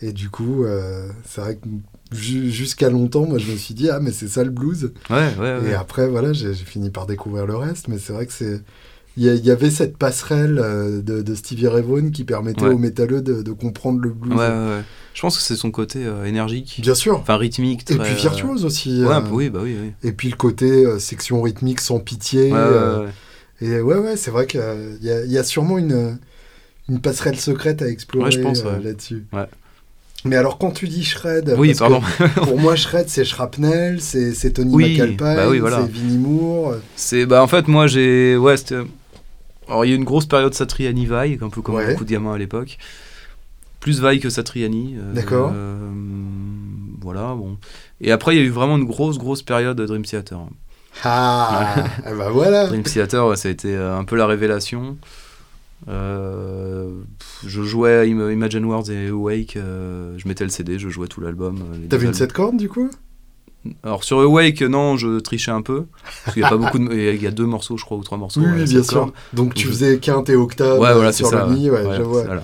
Speaker 1: Et du coup, euh, c'est vrai que ju- jusqu'à longtemps, moi, je me suis dit, ah, mais c'est ça le blues.
Speaker 2: Ouais, ouais, ouais.
Speaker 1: Et après, voilà, j'ai j'ai fini par découvrir le reste. Mais c'est vrai que c'est. Il y, avait cette passerelle euh, de, de Stevie Ray Vaughan qui permettait
Speaker 2: Ouais.
Speaker 1: aux métalleux de, de comprendre le blues.
Speaker 2: Ouais, ouais, ouais. Je pense que c'est son côté euh, énergique,
Speaker 1: Bien sûr.
Speaker 2: enfin rythmique.
Speaker 1: Et puis
Speaker 2: euh,
Speaker 1: virtuose aussi. Euh,
Speaker 2: oui, bah oui, oui.
Speaker 1: Et puis le côté euh, section rythmique sans pitié. Et ouais, ouais, c'est vrai qu'il y, a- il y a sûrement une, une passerelle secrète à explorer
Speaker 2: je pense,
Speaker 1: là-dessus.
Speaker 2: Ouais.
Speaker 1: Mais alors, quand tu dis shred,
Speaker 2: Oui, pardon.
Speaker 1: pour moi, shred, c'est Shrapnel, c'est Tony
Speaker 2: Oui,
Speaker 1: McAlpine,
Speaker 2: bah oui, voilà.
Speaker 1: c'est Vinnie Moore.
Speaker 2: C'est bah en fait moi j'ai ouais c'était alors il y a eu une grosse période Satriani Vai un peu comme
Speaker 1: Ouais.
Speaker 2: beaucoup de gamins à l'époque plus Vai que Satriani euh,
Speaker 1: D'accord.
Speaker 2: euh, voilà bon et après il y a eu vraiment une grosse grosse période de Dream Theater
Speaker 1: Ah, eh ben voilà.
Speaker 2: Dream Theater ouais, ça a été euh, un peu la révélation Euh, je jouais Imagine Worlds et Awake je mettais le CD je jouais tout l'album
Speaker 1: T'avais une. 7 cordes du coup?
Speaker 2: Alors sur Awake non je trichais un peu parce qu'il y a pas beaucoup de il y a deux morceaux je crois ou trois morceaux
Speaker 1: Oui, bien sûr. Donc tu faisais quinte et octave
Speaker 2: Ouais, voilà,
Speaker 1: euh, sur
Speaker 2: ça.
Speaker 1: le mi, ouais,
Speaker 2: Ouais,
Speaker 1: je vois.
Speaker 2: voilà.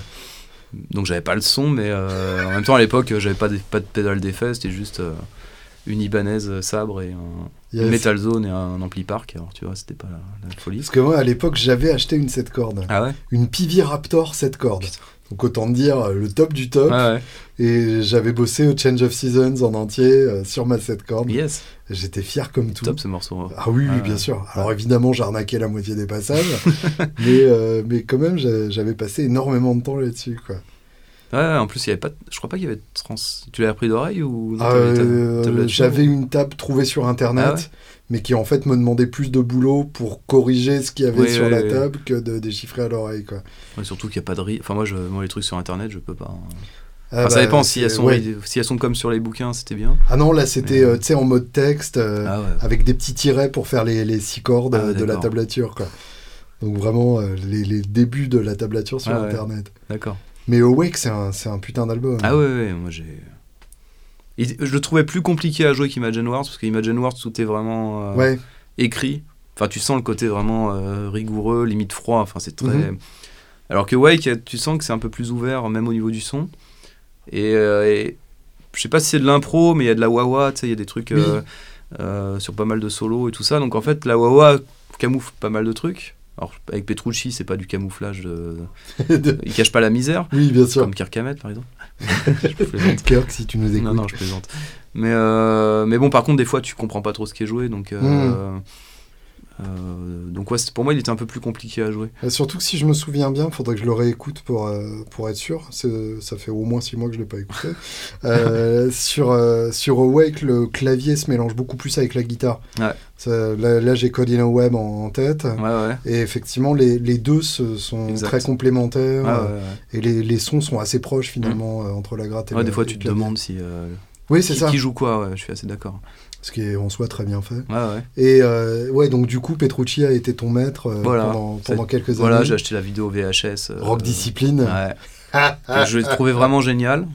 Speaker 2: Donc j'avais pas le son, mais euh, en même temps à l'époque j'avais pas de, pas de pédale d'effet, c'était juste euh, une Ibanez euh, sabre et un
Speaker 1: Yes.
Speaker 2: Metal Zone et un ampli park. Alors tu vois, c'était pas la, la folie.
Speaker 1: Parce que moi, à l'époque, j'avais acheté une 7 cordes.
Speaker 2: Ah ouais?
Speaker 1: Une Pivi Raptor 7 cordes. Donc autant dire euh, le top du top.
Speaker 2: Ouais.
Speaker 1: Et j'avais bossé au Change of Seasons en entier euh, sur ma 7 cordes.
Speaker 2: Yes,
Speaker 1: J'étais fier comme tout.
Speaker 2: top ce morceau.
Speaker 1: Ah oui, oui, bien sûr. Alors évidemment, j'arnaquais la moitié des passages, mais, euh, mais quand même, j'a- j'avais passé énormément de temps là-dessus. Quoi.
Speaker 2: Ouais, en plus il y avait pas, je crois pas qu'il y avait de trans. Tu l'as appris d'oreille ou
Speaker 1: euh, j'avais une table trouvée sur Internet,
Speaker 2: Ah ouais?
Speaker 1: Mais qui en fait me demandait plus de boulot pour corriger ce qu'il y avait sur la table que de déchiffrer à l'oreille. Quoi.
Speaker 2: Surtout qu'il y a pas de rythme. Enfin moi, je, moi les trucs sur internet je peux pas. hein.
Speaker 1: Ah,
Speaker 2: Enfin, ça
Speaker 1: bah,
Speaker 2: dépend si elles sont si elles sont comme sur les bouquins c'était bien.
Speaker 1: Ah non, là c'était
Speaker 2: Mais-
Speaker 1: euh, tu sais, en mode texte, euh,
Speaker 2: Ah
Speaker 1: avec des petits tirets pour faire les, les six cordes
Speaker 2: Ah,
Speaker 1: euh, de la tablature. Quoi. Donc vraiment euh, les, les débuts de la tablature sur. Internet.
Speaker 2: D'accord.
Speaker 1: Mais Awake, c'est un, c'est un putain d'album.
Speaker 2: Ah ouais, ouais, moi j'ai. Je le trouvais plus compliqué à jouer qu'Imagine Wars, parce qu'Imagine Wars, tout est vraiment euh,
Speaker 1: Ouais,
Speaker 2: écrit. Enfin, tu sens le côté vraiment euh, rigoureux, limite froid. Enfin, c'est très.
Speaker 1: Mhm.
Speaker 2: Alors que Wake, tu sens que c'est un peu plus ouvert, même au niveau du son. Et, euh, et je sais pas si c'est de l'impro, mais il y a de la wah-wah, tu sais, il y a des trucs
Speaker 1: Oui.
Speaker 2: euh, sur pas mal de solos et tout ça. Donc en fait, la wah-wah camoufle pas mal de trucs. Alors avec Petrucci, c'est pas du camouflage de.
Speaker 1: De-
Speaker 2: Il cache pas la misère.
Speaker 1: oui, bien sûr.
Speaker 2: Comme Kirk Hammett, par exemple. Je plaisante.
Speaker 1: Kirk, si tu nous écoutes.
Speaker 2: Non, non, je plaisante. Mais, euh, mais bon, par contre, des fois, tu comprends pas trop ce qui est joué. Donc, euh,
Speaker 1: Mm.
Speaker 2: Euh, donc ouais, pour moi, il était un peu plus compliqué à jouer.
Speaker 1: Surtout que si je me souviens bien, il faudrait que je le réécoute pour, euh, pour être sûr. Ça fait au moins six mois que je ne l'ai pas écouté. Euh, sur, sur Awake, le clavier se mélange beaucoup plus avec la guitare.
Speaker 2: Ouais.
Speaker 1: Ça- là, là, j'ai Colin Webb en, en tête.
Speaker 2: Ouais.
Speaker 1: Et effectivement, les, les deux se- sont
Speaker 2: Exact.
Speaker 1: très complémentaires.
Speaker 2: Ah.
Speaker 1: Et les, les sons sont assez proches finalement euh, entre la gratte et le
Speaker 2: des fois, tu te demandes si.
Speaker 1: Oui, c'est
Speaker 2: qui,
Speaker 1: ça.
Speaker 2: qui joue quoi, je suis assez d'accord.
Speaker 1: Ce qui est en soi très bien fait.
Speaker 2: Ouais.
Speaker 1: Et euh, ouais, donc du coup, Petrucci a été ton maître euh,
Speaker 2: Voilà.
Speaker 1: pendant,
Speaker 2: C'est-
Speaker 1: pendant quelques
Speaker 2: Voilà,
Speaker 1: années.
Speaker 2: j'ai acheté la vidéo VHS. euh,
Speaker 1: Rock Discipline.
Speaker 2: Ouais. je l'ai trouvé vraiment génial.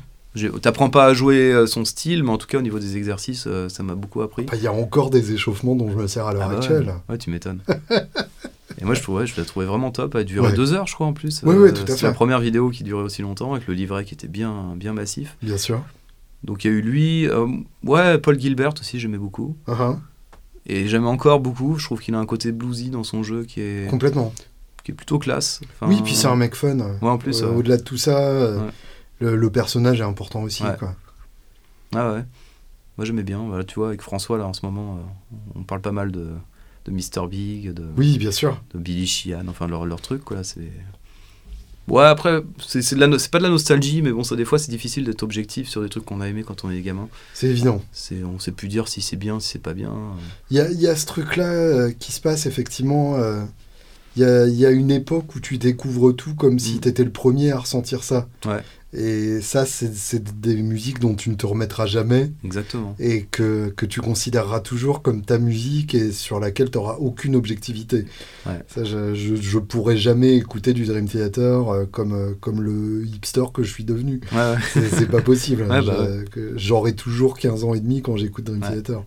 Speaker 2: T'apprends pas à jouer son style, mais en tout cas, au niveau des exercices, ça m'a beaucoup appris.
Speaker 1: Bah, Il y a encore des échauffements dont je me sers à l'heure
Speaker 2: Ah bah
Speaker 1: actuelle.
Speaker 2: ouais. Ouais, tu m'étonnes. Et moi, je trouvais, je l'ai trouvé vraiment top. Elle durait
Speaker 1: Ouais.
Speaker 2: deux heures, je crois, en plus.
Speaker 1: Oui, oui, tout à
Speaker 2: c'est
Speaker 1: fait.
Speaker 2: la première vidéo qui durait aussi longtemps, avec le livret qui était bien, bien massif.
Speaker 1: Bien sûr.
Speaker 2: Donc, il y a eu lui. euh, ouais, Paul Gilbert aussi, j'aimais beaucoup.
Speaker 1: Uh-huh.
Speaker 2: Et j'aime encore beaucoup. Je trouve qu'il a un côté bluesy dans son jeu qui est,
Speaker 1: Complètement.
Speaker 2: qui est plutôt classe. Enfin,
Speaker 1: oui, puis c'est un mec fun.
Speaker 2: Ouais, en plus.
Speaker 1: Euh,
Speaker 2: ouais.
Speaker 1: Au-delà de tout ça, euh,
Speaker 2: Ouais.
Speaker 1: le, le personnage est important aussi.
Speaker 2: Ouais.
Speaker 1: Quoi.
Speaker 2: Ah ouais. Moi, j'aimais bien. Voilà, tu vois, avec François, là, en ce moment, on parle pas mal de, de Mr. Big, de,
Speaker 1: Oui, bien sûr.
Speaker 2: de Billy Sheehan, enfin leur, leur truc, quoi. C'est. Ouais, après, c'est c'est de la no- c'est pas de la nostalgie, mais bon, ça, des fois, c'est difficile d'être objectif sur des trucs qu'on a aimés quand on est gamin.
Speaker 1: C'est évident.
Speaker 2: C'est, on sait plus dire si c'est bien, si c'est pas bien.
Speaker 1: Il y a, y a ce truc-là euh, qui se passe, effectivement. euh, Il y, a, il y a une époque où tu découvres tout comme si
Speaker 2: Mm.
Speaker 1: tu étais le premier à ressentir ça.
Speaker 2: Ouais.
Speaker 1: Et ça, c'est des musiques dont tu ne te remettras jamais
Speaker 2: Exactement.
Speaker 1: et que, que tu considéreras toujours comme ta musique et sur laquelle tu n'auras aucune objectivité.
Speaker 2: Ouais.
Speaker 1: Ça, je, je, je pourrais jamais écouter du Dream Theater euh, comme, euh, comme le hipster que je suis devenu.
Speaker 2: Ouais, ouais.
Speaker 1: C'est pas possible.
Speaker 2: Bah
Speaker 1: J'aurai toujours 15 ans et demi quand j'écoute Dream. Theater.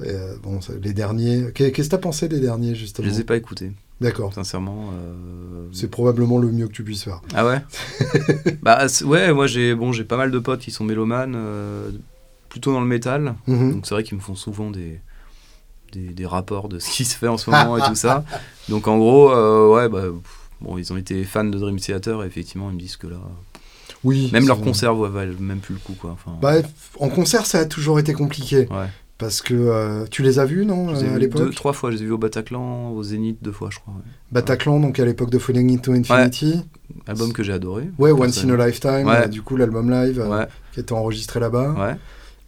Speaker 1: Euh, bon, les derniers. Qu'est- Qu'est-ce que t'as pensé des derniers,
Speaker 2: Je
Speaker 1: justement
Speaker 2: les ai pas écoutés,
Speaker 1: D'accord.
Speaker 2: sincèrement. euh,
Speaker 1: C'est probablement le mieux que tu puisses faire.
Speaker 2: Ah ouais? Bah ouais, moi j'ai bon, j'ai pas mal de potes qui sont mélomanes, euh, plutôt dans le métal.
Speaker 1: Mhm.
Speaker 2: Donc c'est vrai qu'ils me font souvent des, des, des rapports de ce qui se fait en ce moment et tout ça. Donc en gros, ouais, bah, pff, bon, ils ont été fans de Dream Theater et effectivement ils me disent que là,
Speaker 1: Oui.
Speaker 2: même leurs concerts ouais, valent même plus le coup quoi. Enfin,
Speaker 1: Bah, en concert, ça a toujours été compliqué.
Speaker 2: ouais.
Speaker 1: Parce que euh, tu les as vus, non,
Speaker 2: Je les ai
Speaker 1: euh, à
Speaker 2: vus
Speaker 1: l'époque
Speaker 2: deux, trois fois, je les ai vus au Bataclan, au Zénith deux fois je crois. ouais.
Speaker 1: Bataclan, donc à l'époque de Falling into Infinity.
Speaker 2: Album que j'ai adoré.
Speaker 1: Ouais, Once in a Lifetime,
Speaker 2: Ouais.
Speaker 1: euh, du coup, l'album live euh, qui était enregistré là-bas.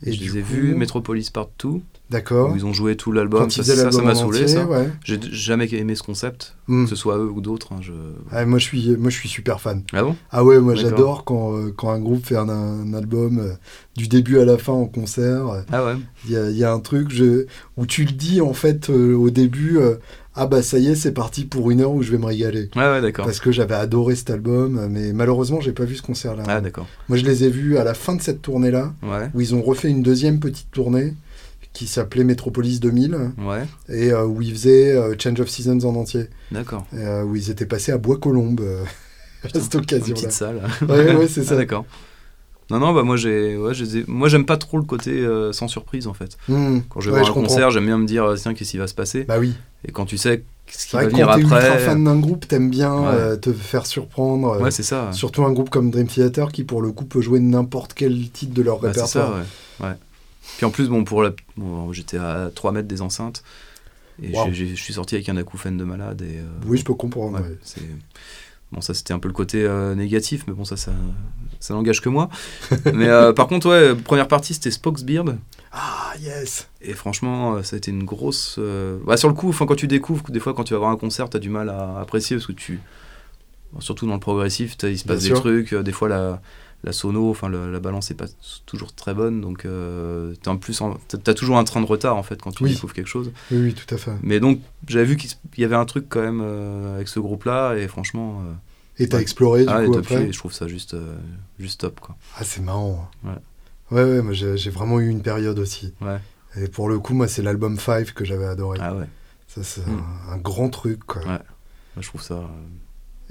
Speaker 1: Et
Speaker 2: je les ai vus, Metropolis Part 2,
Speaker 1: D'accord.
Speaker 2: où ils ont joué tout l'album. Ça, m'a saoulé ça.
Speaker 1: ouais.
Speaker 2: J'ai jamais aimé ce concept,
Speaker 1: Hmm.
Speaker 2: que ce soit eux ou d'autres. hein, je...
Speaker 1: Ah, moi, je suis, moi, je suis super fan.
Speaker 2: Ah bon?
Speaker 1: Ah ouais, moi j'adore quand, euh, quand un groupe fait un, un album euh, du début à la fin en concert.
Speaker 2: Ah ouais
Speaker 1: Il y, a, il y a un truc je, où tu le dis en fait euh, au début, ah bah ça y est, c'est parti pour une heure où je vais me régaler.
Speaker 2: Ouais, ouais, d'accord.
Speaker 1: Parce que j'avais adoré cet album, mais malheureusement j'ai pas vu ce concert-là.
Speaker 2: Ah d'accord.
Speaker 1: Moi je les ai vus à la fin de cette tournée-là,
Speaker 2: Ouais,
Speaker 1: où ils ont refait une deuxième petite tournée qui s'appelait Metropolis 2000,
Speaker 2: ouais,
Speaker 1: et euh, où ils faisaient euh, Change of Seasons en entier,
Speaker 2: d'accord.
Speaker 1: euh, où ils étaient passés à Bois-Colombes euh, à cette
Speaker 2: Une
Speaker 1: occasion-là.
Speaker 2: petite salle.
Speaker 1: Ouais, ouais, c'est
Speaker 2: Ah,
Speaker 1: ça.
Speaker 2: d'accord. Non, non, bah moi j'ai, ouais, moi j'aime pas trop le côté sans surprise en fait.
Speaker 1: Hmm.
Speaker 2: Quand je vais voir un
Speaker 1: comprends.
Speaker 2: concert, j'aime bien me dire tiens qu'est-ce qui va se passer?
Speaker 1: Bah oui.
Speaker 2: Et quand tu sais ce qui
Speaker 1: C'est
Speaker 2: va venir
Speaker 1: quand t'es ultra fan d'un groupe, t'aimes bien
Speaker 2: Ouais.
Speaker 1: euh, te faire surprendre.
Speaker 2: ouais c'est ça.
Speaker 1: Surtout un groupe comme Dream Theater qui, pour le coup, peut jouer n'importe quel titre de leur
Speaker 2: Bah, c'est
Speaker 1: répertoire.
Speaker 2: ça, ouais. ouais. Puis en plus bon pour la, bon, j'étais à 3 mètres des enceintes et
Speaker 1: Wow.
Speaker 2: je suis sorti avec un acouphène de malade et. euh,
Speaker 1: Oui, je peux comprendre.
Speaker 2: Ouais,
Speaker 1: ouais.
Speaker 2: c'est bon ça c'était un peu le côté euh, négatif mais bon ça ça, ça n'engage que moi mais euh, par contre ouais première partie c'était Spokesbeard
Speaker 1: Ah, yes
Speaker 2: et franchement ça a été une grosse bah, sur le coup quand tu découvres des fois quand tu vas voir un concert t'as du mal à apprécier parce que tu surtout dans le progressif il se passe
Speaker 1: Bien
Speaker 2: des
Speaker 1: sûr.
Speaker 2: trucs des fois la la sono, enfin la balance est pas toujours très bonne, donc euh, t'es en plus, t'as t'as toujours un train de retard en fait quand tu
Speaker 1: Oui.
Speaker 2: découvres quelque chose.
Speaker 1: Oui, oui, tout à fait.
Speaker 2: Mais donc j'avais vu qu'il y avait un truc quand même euh, avec ce groupe-là et franchement, euh,
Speaker 1: Et t'as
Speaker 2: Ouais.
Speaker 1: exploré, du
Speaker 2: ah, et
Speaker 1: coup, après
Speaker 2: je trouve ça juste, euh, juste top quoi.
Speaker 1: Ah, c'est marrant.
Speaker 2: Ouais.
Speaker 1: Ouais, ouais, moi, j'ai vraiment eu une période aussi.
Speaker 2: Ouais.
Speaker 1: Et pour le coup, moi, c'est l'album 5 que j'avais adoré.
Speaker 2: Ah ouais,
Speaker 1: Ça, c'est
Speaker 2: Mm.
Speaker 1: un, un grand truc, quoi.
Speaker 2: Ouais. moi, je trouve ça.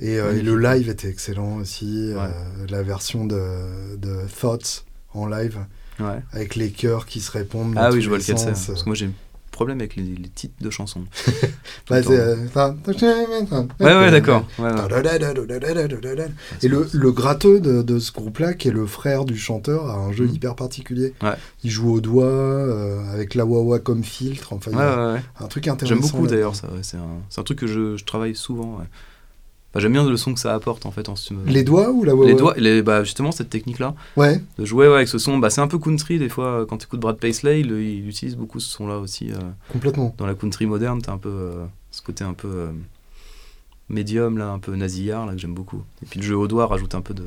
Speaker 2: Euh,
Speaker 1: Et, euh, le live était excellent aussi.
Speaker 2: Ouais.
Speaker 1: euh, la version de, de Thoughts en live,
Speaker 2: Ouais.
Speaker 1: avec les chœurs qui se répondent. dans
Speaker 2: Ah oui, je vois
Speaker 1: les
Speaker 2: lequel c'est.
Speaker 1: sens.
Speaker 2: Parce que moi j'ai un problème avec les, les titres de chansons.
Speaker 1: Bah,
Speaker 2: le
Speaker 1: euh,
Speaker 2: Ouais, ouais, d'accord. Ouais, ouais.
Speaker 1: Et le, le gratteux de, de ce groupe-là, qui est le frère du chanteur, a un jeu
Speaker 2: Mhm.
Speaker 1: hyper particulier.
Speaker 2: Ouais.
Speaker 1: Il joue au doigt, euh, avec la wah comme filtre. Enfin, il y a un truc intéressant.
Speaker 2: J'aime beaucoup d'ailleurs ça. c'est un, un truc que je, je travaille souvent. Enfin, J'aime bien le son que ça apporte en fait. En ce-
Speaker 1: Les doigts ou la wah
Speaker 2: les doigts, les, bah, justement cette technique-là,
Speaker 1: Ouais.
Speaker 2: de jouer ouais, avec ce son, bah, c'est un peu country des fois. Quand tu écoutes Brad Paisley, il, il utilise beaucoup ce son-là aussi. euh,
Speaker 1: Complètement.
Speaker 2: dans la country moderne, t'as un peu euh, ce côté un peu euh, médium là, un peu nasillard là que j'aime beaucoup. Et puis le jeu au doigt rajoute un peu de,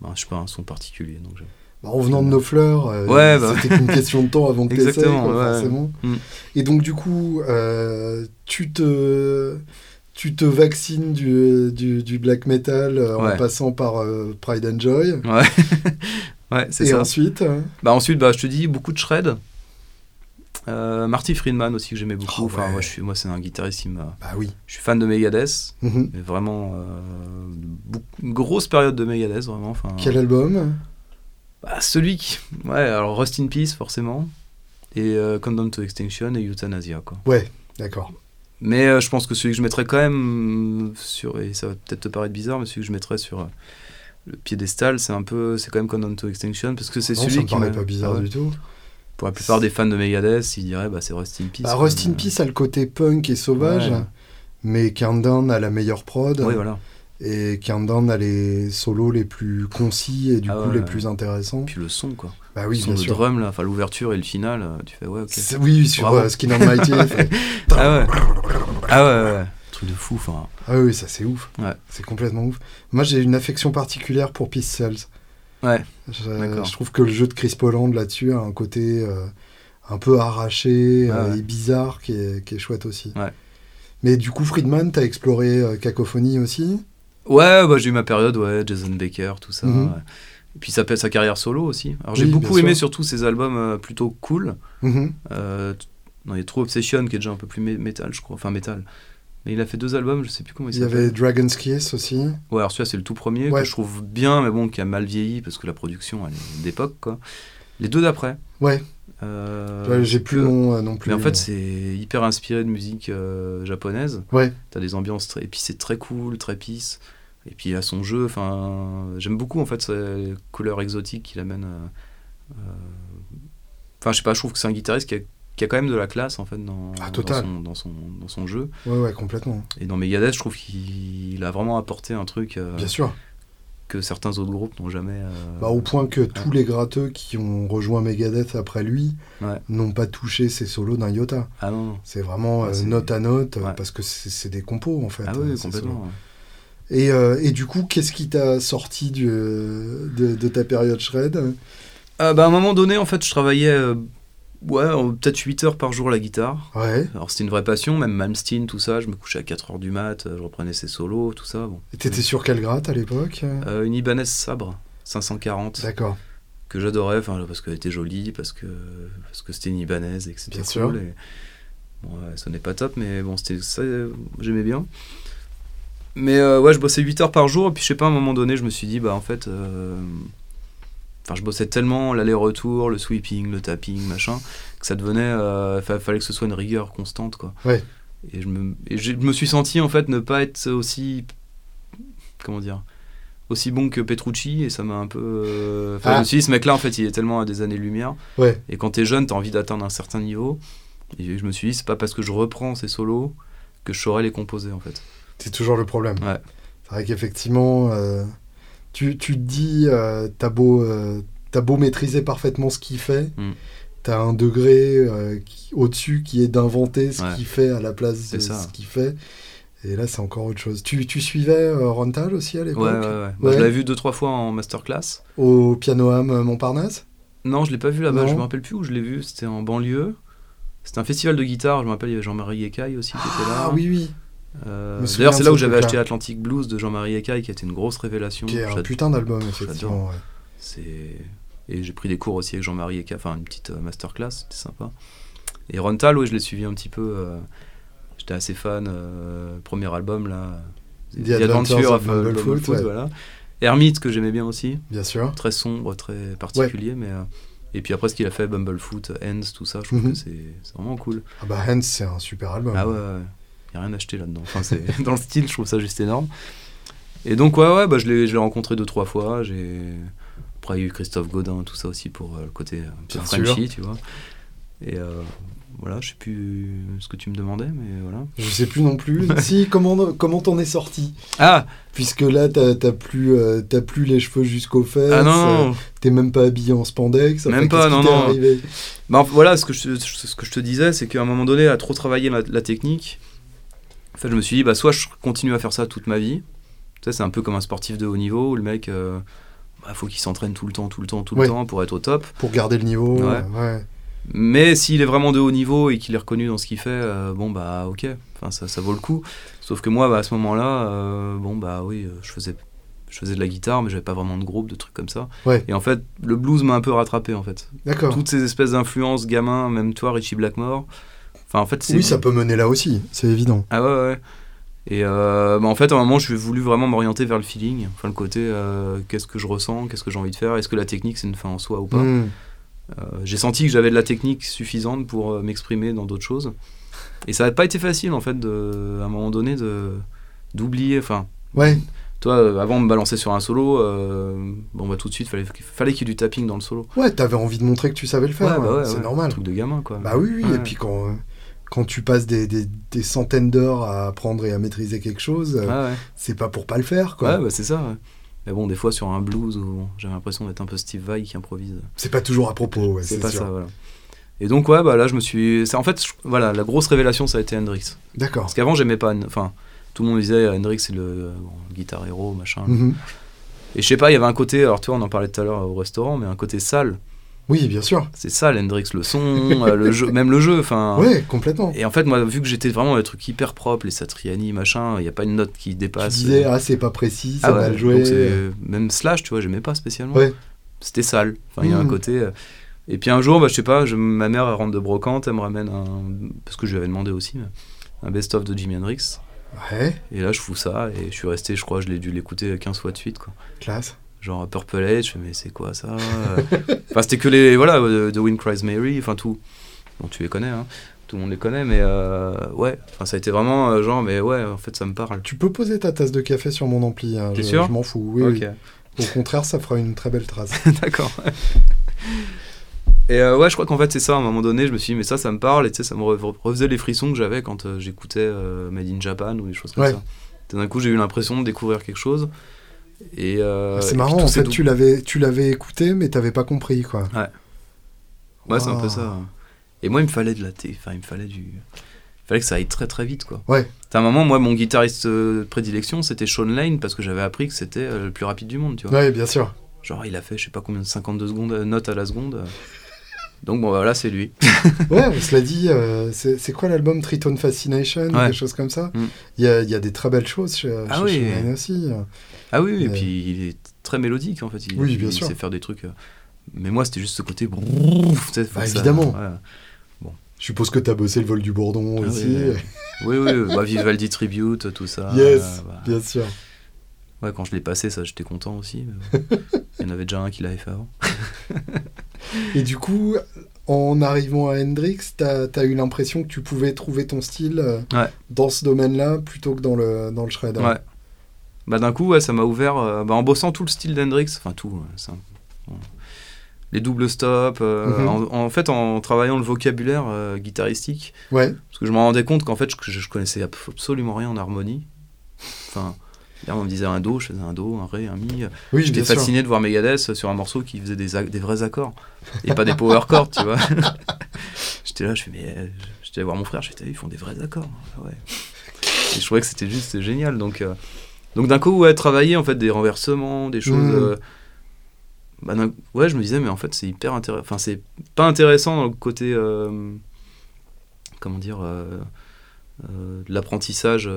Speaker 2: bah, je sais pas, un son particulier. Donc.
Speaker 1: Bah, en venant de nos fleurs, euh,
Speaker 2: Ouais, bah.
Speaker 1: c'était qu'une question de temps avant que tu
Speaker 2: Exactement, ouais.
Speaker 1: forcément.
Speaker 2: Mm.
Speaker 1: Et donc, du coup, euh, tu te. Tu te vaccines du, du, du black metal euh, en passant par euh, Pride and Joy.
Speaker 2: Ouais, ouais, c'est
Speaker 1: Et
Speaker 2: ça.
Speaker 1: ensuite, euh,
Speaker 2: Bah ensuite, bah je te dis beaucoup de shred. Euh, Marty Friedman aussi que j'aimais beaucoup.
Speaker 1: Oh,
Speaker 2: enfin
Speaker 1: ouais.
Speaker 2: moi je suis, moi c'est un guitariste m'a.
Speaker 1: bah oui.
Speaker 2: Je suis fan de Megadeth,
Speaker 1: Mhm.
Speaker 2: mais vraiment une grosse période de Megadeth vraiment. Enfin.
Speaker 1: Quel album?
Speaker 2: Bah, celui qui. Ouais, alors Rust in Peace, forcément. Et Countdown to Extinction et Euthanasia, quoi.
Speaker 1: Ouais, d'accord.
Speaker 2: Mais euh, je pense que celui que je mettrais quand même sur. Et ça va peut-être te paraître bizarre, mais celui que je mettrais sur euh, le piédestal, c'est un peu. C'est quand même Countdown to Extinction, parce que c'est
Speaker 1: ça
Speaker 2: celui
Speaker 1: me
Speaker 2: qui.
Speaker 1: paraît pas bizarre
Speaker 2: Ah ouais.
Speaker 1: du tout.
Speaker 2: Pour la plupart des fans de Megadeth, ils diraient bah, c'est Rust in Peace.
Speaker 1: Bah. Rust in Peace a le côté punk et sauvage,
Speaker 2: Ouais.
Speaker 1: mais Countdown a la meilleure prod.
Speaker 2: Oui, voilà.
Speaker 1: Et Countdown a les solos les plus concis et du
Speaker 2: Ah
Speaker 1: coup
Speaker 2: ouais.
Speaker 1: les plus intéressants.
Speaker 2: Puis le son, quoi.
Speaker 1: Bah oui,
Speaker 2: le son
Speaker 1: bien
Speaker 2: de
Speaker 1: sûr.
Speaker 2: drum, là, enfin l'ouverture et le final, euh, tu fais ouais, ok.
Speaker 1: C'est- Oui, sur euh, Skin on Mighty. fait-
Speaker 2: Ah ouais. Ah ouais, ouais. Truc de fou, enfin.
Speaker 1: ah oui, ça c'est ouf.
Speaker 2: Ouais.
Speaker 1: C'est complètement ouf. Moi j'ai une affection particulière pour Peace Cells.
Speaker 2: Ouais.
Speaker 1: Je,
Speaker 2: D'accord.
Speaker 1: je trouve que le jeu de Chris Poland là-dessus a un côté euh, un peu arraché euh, et bizarre qui est, qui est chouette aussi.
Speaker 2: Ouais.
Speaker 1: Mais du coup, Friedman, t'as exploré euh, Cacophonie aussi
Speaker 2: Ouais, bah, j'ai eu ma période, ouais, Jason Baker, tout ça.
Speaker 1: Mhm.
Speaker 2: ouais. Et puis ça peut sa carrière solo aussi. Alors j'ai
Speaker 1: Oui,
Speaker 2: beaucoup aimé
Speaker 1: sûr.
Speaker 2: surtout ses albums euh, plutôt cool.
Speaker 1: Mhm.
Speaker 2: Euh, t- non, il y a True Obsession qui est déjà un peu plus mé- métal, je crois. Enfin, métal. Mais il a fait deux albums, je sais plus comment il
Speaker 1: Il y
Speaker 2: s'appelle.
Speaker 1: avait Dragon's Kiss aussi.
Speaker 2: Ouais, alors celui-là, c'est le tout premier
Speaker 1: Ouais.
Speaker 2: que je trouve bien, mais bon, qui a mal vieilli parce que la production, elle est d'époque, quoi. Les deux d'après.
Speaker 1: Ouais,
Speaker 2: euh,
Speaker 1: ouais, j'ai plus nom euh, non plus.
Speaker 2: Mais en fait, c'est hyper inspiré de musique euh, japonaise.
Speaker 1: Ouais,
Speaker 2: T'as des ambiances très. Et puis c'est très cool, très peace. Et puis a son jeu. Enfin, j'aime beaucoup en fait ces couleurs exotiques qu'il amène. euh, euh, Enfin, je sais pas, je trouve que c'est un guitariste qui a, qui a quand même de la classe en fait dans,
Speaker 1: Ah,
Speaker 2: dans, son, dans, son, dans son jeu.
Speaker 1: ouais, ouais, complètement.
Speaker 2: Et dans Megadeth, je trouve qu'il a vraiment apporté un truc euh,
Speaker 1: Bien sûr.
Speaker 2: que certains autres groupes n'ont jamais. euh,
Speaker 1: Bah, au point que tous les gratteux qui ont rejoint Megadeth après lui
Speaker 2: Ouais.
Speaker 1: n'ont pas touché ses solos d'un iota.
Speaker 2: Ah non, non.
Speaker 1: C'est vraiment
Speaker 2: Ouais,
Speaker 1: euh,
Speaker 2: c'est-
Speaker 1: note à note, parce que c'est des compos en fait.
Speaker 2: Ah oui,
Speaker 1: ces
Speaker 2: complètement.
Speaker 1: Et, euh, et du coup, qu'est-ce qui t'a sorti du, euh, de, de ta période shred?
Speaker 2: Euh, bah, à un moment donné, en fait, je travaillais euh, ouais, peut-être 8 heures par jour la guitare.
Speaker 1: Ouais.
Speaker 2: Alors c'était une vraie passion, même Malmsteen, tout ça, je me couchais à 4 heures du mat, je reprenais ses solos, tout ça. Bon.
Speaker 1: Et t'étais sur quelle gratte à l'époque?
Speaker 2: Une Ibanez Sabre 540
Speaker 1: D'accord.
Speaker 2: que j'adorais, parce qu'elle était jolie, parce que parce que c'était une Ibanez et que c'était
Speaker 1: Bien
Speaker 2: cool.
Speaker 1: sûr.
Speaker 2: Et... Bon, ouais, sonnait pas top, mais bon, c'était ça, j'aimais bien. Mais euh, ouais, je bossais 8 heures par jour, et puis je sais pas, à un moment donné, je me suis dit, bah en fait, euh, enfin, je bossais tellement l'aller-retour, le sweeping, le tapping, machin, que ça devenait, euh, fa- fallait que ce soit une rigueur constante, quoi.
Speaker 1: Ouais.
Speaker 2: Et je me, et je me suis senti en fait ne pas être aussi, comment dire, aussi bon que Petrucci, et ça m'a un peu, euh, enfin,
Speaker 1: Ah.
Speaker 2: je me suis dit, ce mec-là, en fait, il est tellement à des années-lumière.
Speaker 1: Ouais.
Speaker 2: Et quand t'es jeune, t'as envie d'atteindre un certain niveau. Et je me suis dit, c'est pas parce que je reprends ces solos que je saurais les composer en fait.
Speaker 1: C'est toujours le problème.
Speaker 2: Ouais.
Speaker 1: C'est vrai qu'effectivement, euh, tu, tu te dis, euh, t'as beau, euh, beau maîtriser parfaitement ce qu'il fait,
Speaker 2: Mm.
Speaker 1: t'as un degré euh, au-dessus qui est d'inventer ce
Speaker 2: Ouais.
Speaker 1: qu'il fait à la place de
Speaker 2: ça.
Speaker 1: ce qu'il fait. Et là, c'est encore autre chose. Tu, tu suivais Rontal aussi à l'époque?
Speaker 2: Ouais, je l'avais vu deux, trois fois en masterclass.
Speaker 1: Au Piano Am Montparnasse?
Speaker 2: Non, je l'ai pas vu là-bas, je me rappelle plus où je l'ai vu. C'était en banlieue. C'était un festival de guitare, je me rappelle, il y avait Jean-Marie Ecaille aussi qui était là.
Speaker 1: Ah oui, oui.
Speaker 2: Euh, D'ailleurs, c'est là où j'avais acheté Atlantic Blues de Jean-Marie Ecaille, qui a été une grosse révélation.
Speaker 1: Qui est un putain d'album, effectivement. ouais.
Speaker 2: Et j'ai pris des cours aussi avec Jean-Marie Eka, enfin une petite euh, masterclass, c'était sympa. Et Rontal, ouais, je l'ai suivi un petit peu. euh, J'étais assez fan. euh, premier album là,
Speaker 1: The Adventures of
Speaker 2: euh,
Speaker 1: Bumblefoot, ouais.
Speaker 2: voilà. Hermite que j'aimais bien aussi,
Speaker 1: Bien sûr.
Speaker 2: très sombre, très particulier, mais et puis après ce qu'il a fait, Bumblefoot, Ends, tout ça, je trouve
Speaker 1: Mhm.
Speaker 2: que c'est vraiment cool.
Speaker 1: Ah bah Hans, c'est un super album.
Speaker 2: Ah ouais, ouais. A rien acheté là-dedans. Enfin, c'est dans le style, je trouve ça juste énorme. Et donc ouais, ouais, bah, je l'ai je l'ai rencontré deux trois fois. J'ai après il y a eu Christophe Godin, tout ça aussi pour euh, le côté un peu
Speaker 1: Bien
Speaker 2: Frenchy, tu vois. Et euh, voilà, je sais plus ce que tu me demandais, mais voilà.
Speaker 1: Je sais plus non plus. si, comment comment t'en es sorti?
Speaker 2: Ah,
Speaker 1: Puisque là, t'as plus, euh, t'as plus les cheveux jusqu'aux fesses.
Speaker 2: ah non,
Speaker 1: euh. T'es même pas habillé en spandex.
Speaker 2: Même pas, non, non.
Speaker 1: arrivé?
Speaker 2: Bah, voilà, ce que, je, ce que je te disais, c'est qu'à un moment donné, à trop travailler la, la technique, en fait, je me suis dit, bah, soit je continue à faire ça toute ma vie. Tu sais, c'est un peu comme un sportif de haut niveau où le mec, euh, bah, faut qu'il s'entraîne tout le temps, tout le temps, tout
Speaker 1: Ouais.
Speaker 2: le temps pour être au top.
Speaker 1: Pour garder le niveau.
Speaker 2: Ouais.
Speaker 1: euh, ouais.
Speaker 2: Mais s'il est vraiment de haut niveau et qu'il est reconnu dans ce qu'il fait, euh, bon, bah, ok, enfin, ça, ça vaut le coup. Sauf que moi, bah, à ce moment-là, euh, bon, bah, oui, je faisais. Je faisais de la guitare, mais j'avais pas vraiment de groupe, de trucs comme ça.
Speaker 1: Ouais.
Speaker 2: Et en fait, le blues m'a un peu rattrapé, en fait
Speaker 1: D'accord.
Speaker 2: toutes ces espèces d'influences gamins, même toi, Richie Blackmore. Enfin, en fait.
Speaker 1: Oui, ça peut mener là aussi, c'est évident.
Speaker 2: Ah ouais, ouais. Et euh, bah, en fait, à un moment, je voulu vraiment m'orienter vers le feeling, enfin le côté euh, qu'est-ce que je ressens, qu'est-ce que j'ai envie de faire, est-ce que la technique c'est une fin en soi ou pas.
Speaker 1: Hmm.
Speaker 2: Euh, j'ai senti que j'avais de la technique suffisante pour m'exprimer dans d'autres choses. Et ça n'a pas été facile en fait, de, à un moment donné, de d'oublier. Enfin,
Speaker 1: Ouais.
Speaker 2: Toi, avant de me balancer sur un solo, bon bah tout de suite, fallait, fallait qu'il y ait du tapping dans le solo.
Speaker 1: Ouais, t'avais envie de montrer que tu savais le faire,
Speaker 2: Ouais, bah ouais,
Speaker 1: c'est
Speaker 2: ouais.
Speaker 1: normal.
Speaker 2: Un truc de gamin, quoi.
Speaker 1: Bah oui, oui, et puis quand, quand tu passes des, des- des centaines d'heures à apprendre et à maîtriser quelque chose, euh,
Speaker 2: Ouais, ouais.
Speaker 1: c'est pas pour pas le faire, quoi.
Speaker 2: Ouais, bah c'est ça. ouais. Mais bon, des fois, sur un blues, où j'avais l'impression d'être un peu Steve Vai qui improvise.
Speaker 1: C'est pas toujours à propos, ouais,
Speaker 2: c'est
Speaker 1: c'est
Speaker 2: pas
Speaker 1: sûr.
Speaker 2: ça, voilà. Et donc, ouais, bah là, je me suis. En fait, je- voilà, la grosse révélation, ça a été Hendrix.
Speaker 1: D'accord.
Speaker 2: Parce qu'avant, j'aimais pas. Enfin, tout le monde disait euh, Hendrix, c'est le euh, bon, guitar héros, machin.
Speaker 1: Mhm.
Speaker 2: Et je sais pas, il y avait un côté. Alors, tu vois, on en parlait tout à l'heure au restaurant, mais un côté sale.
Speaker 1: Oui, bien sûr.
Speaker 2: C'est sale, Hendrix, le son, euh, le jeu, même le jeu. Enfin.
Speaker 1: Ouais, complètement.
Speaker 2: Et en fait, moi, vu que j'étais vraiment les trucs hyper propres, les Satriani, machin, il n'y a pas une note qui
Speaker 1: Tu
Speaker 2: dépasse.
Speaker 1: disais, ah, c'est pas précis,
Speaker 2: Ah ouais,
Speaker 1: mal joué.
Speaker 2: donc c'est- même Slash, tu vois, j'aimais pas spécialement.
Speaker 1: Ouais.
Speaker 2: C'était sale. Enfin, il y a un
Speaker 1: Mhm.
Speaker 2: côté. euh, Et puis un jour, bah, je sais pas, je- ma mère elle rentre de brocante, elle me ramène un. Parce que je lui avais demandé aussi, mais un best-of de Jimi Hendrix.
Speaker 1: Ouais,
Speaker 2: Et là, je fous ça, et je suis resté, je crois, je l'ai dû l'écouter 15 fois de suite, quoi.
Speaker 1: classe.
Speaker 2: Genre Purple Age, je fais, mais c'est quoi ça Enfin, c'était que les. Voilà, euh, The Wind Cries Mary, enfin tout. Bon, tu les connais, hein. Tout le monde les connaît, mais euh, ouais. Enfin, ça a été vraiment euh, genre, mais ouais, en fait, ça me parle.
Speaker 1: Tu peux poser ta tasse de café sur mon ampli. Hein,
Speaker 2: T'es
Speaker 1: je,
Speaker 2: sûr
Speaker 1: Je m'en fous. Oui. Au contraire, ça fera une très belle trace.
Speaker 2: d'accord. Et euh, ouais, je crois qu'en fait, c'est ça. À un moment donné, je me suis dit, mais ça, ça me parle, et tu sais, ça me re- refaisait les frissons que j'avais quand euh, j'écoutais euh, Made in Japan ou des choses comme
Speaker 1: Ouais.
Speaker 2: ça. D'un coup, j'ai eu l'impression de découvrir quelque chose. Et euh,
Speaker 1: c'est
Speaker 2: et puis
Speaker 1: marrant, en fait, tu l'avais, tu l'avais écouté, mais t'avais pas compris, quoi.
Speaker 2: Ouais, c'est un peu
Speaker 1: Wow.
Speaker 2: ça. Et moi, il me fallait de la thé. Enfin, il me fallait du. Il fallait que ça aille très très vite, quoi.
Speaker 1: Ouais.
Speaker 2: À un moment, moi, mon guitariste euh, prédilection, c'était Sean Lane, parce que j'avais appris que c'était euh, le plus rapide du monde, tu vois.
Speaker 1: Ouais, bien sûr.
Speaker 2: Genre, il a fait, je sais pas combien de 52 secondes, notes à la seconde. Euh. Donc, bon, voilà, c'est lui.
Speaker 1: Ouais, cela dit, euh, c'est c'est quoi l'album Triton Fascination
Speaker 2: Ouais.
Speaker 1: Des choses comme ça
Speaker 2: Mm.
Speaker 1: Il y, a, il y a des très belles choses chez,
Speaker 2: Ah
Speaker 1: chez
Speaker 2: oui.
Speaker 1: Lane aussi.
Speaker 2: Ah oui, et
Speaker 1: Mais-
Speaker 2: puis il est très mélodique, en fait. Il,
Speaker 1: Oui, bien
Speaker 2: il
Speaker 1: sûr.
Speaker 2: sait faire des trucs. euh. Mais moi, c'était juste ce côté. tu
Speaker 1: Bah,
Speaker 2: ça-
Speaker 1: évidemment.
Speaker 2: ouais.
Speaker 1: Je suppose que t'as bossé le vol du Bourdon
Speaker 2: Ah
Speaker 1: aussi.
Speaker 2: oui, Oui, oui, bah, Vivaldi Tribute, tout ça.
Speaker 1: Yes,
Speaker 2: euh, bah.
Speaker 1: bien sûr.
Speaker 2: Ouais, quand je l'ai passé, ça, j'étais content aussi. mais bon. Il y en avait déjà un qui l'avait fait avant.
Speaker 1: Et du coup, en arrivant à Hendrix, t'as as eu l'impression que tu pouvais trouver ton style euh,
Speaker 2: Ouais.
Speaker 1: dans ce domaine-là plutôt que dans le, dans le shred. hein.
Speaker 2: Ouais. Bah d'un coup, ouais, ça m'a ouvert. euh, bah, en bossant tout le style d'Hendrix, enfin tout, bon. les doubles stops, euh,
Speaker 1: Mhm.
Speaker 2: en, en fait, en travaillant le vocabulaire guitaristique,
Speaker 1: Ouais,
Speaker 2: parce que je me rendais compte qu'en fait, je, je connaissais ab- absolument rien en harmonie. Enfin, là, on me disait un do, je faisais un do, un ré, un mi.
Speaker 1: oui,
Speaker 2: J'étais
Speaker 1: sûr.
Speaker 2: fasciné de voir Megadeth sur un morceau qui faisait des, vrais accords et pas des power chords, tu vois. J'étais là, je fais, mais euh, j'étais allé voir mon frère, vu, ils font des vrais accords. Ah Ouais. Et je trouvais que c'était juste génial. Donc, euh, donc d'un coup, ouais, travailler en fait des renversements, des choses.
Speaker 1: Mhm.
Speaker 2: euh, bah, ouais, je me disais, mais en fait, c'est hyper intéressant. Enfin, c'est pas intéressant dans le côté. euh, comment dire de l'apprentissage.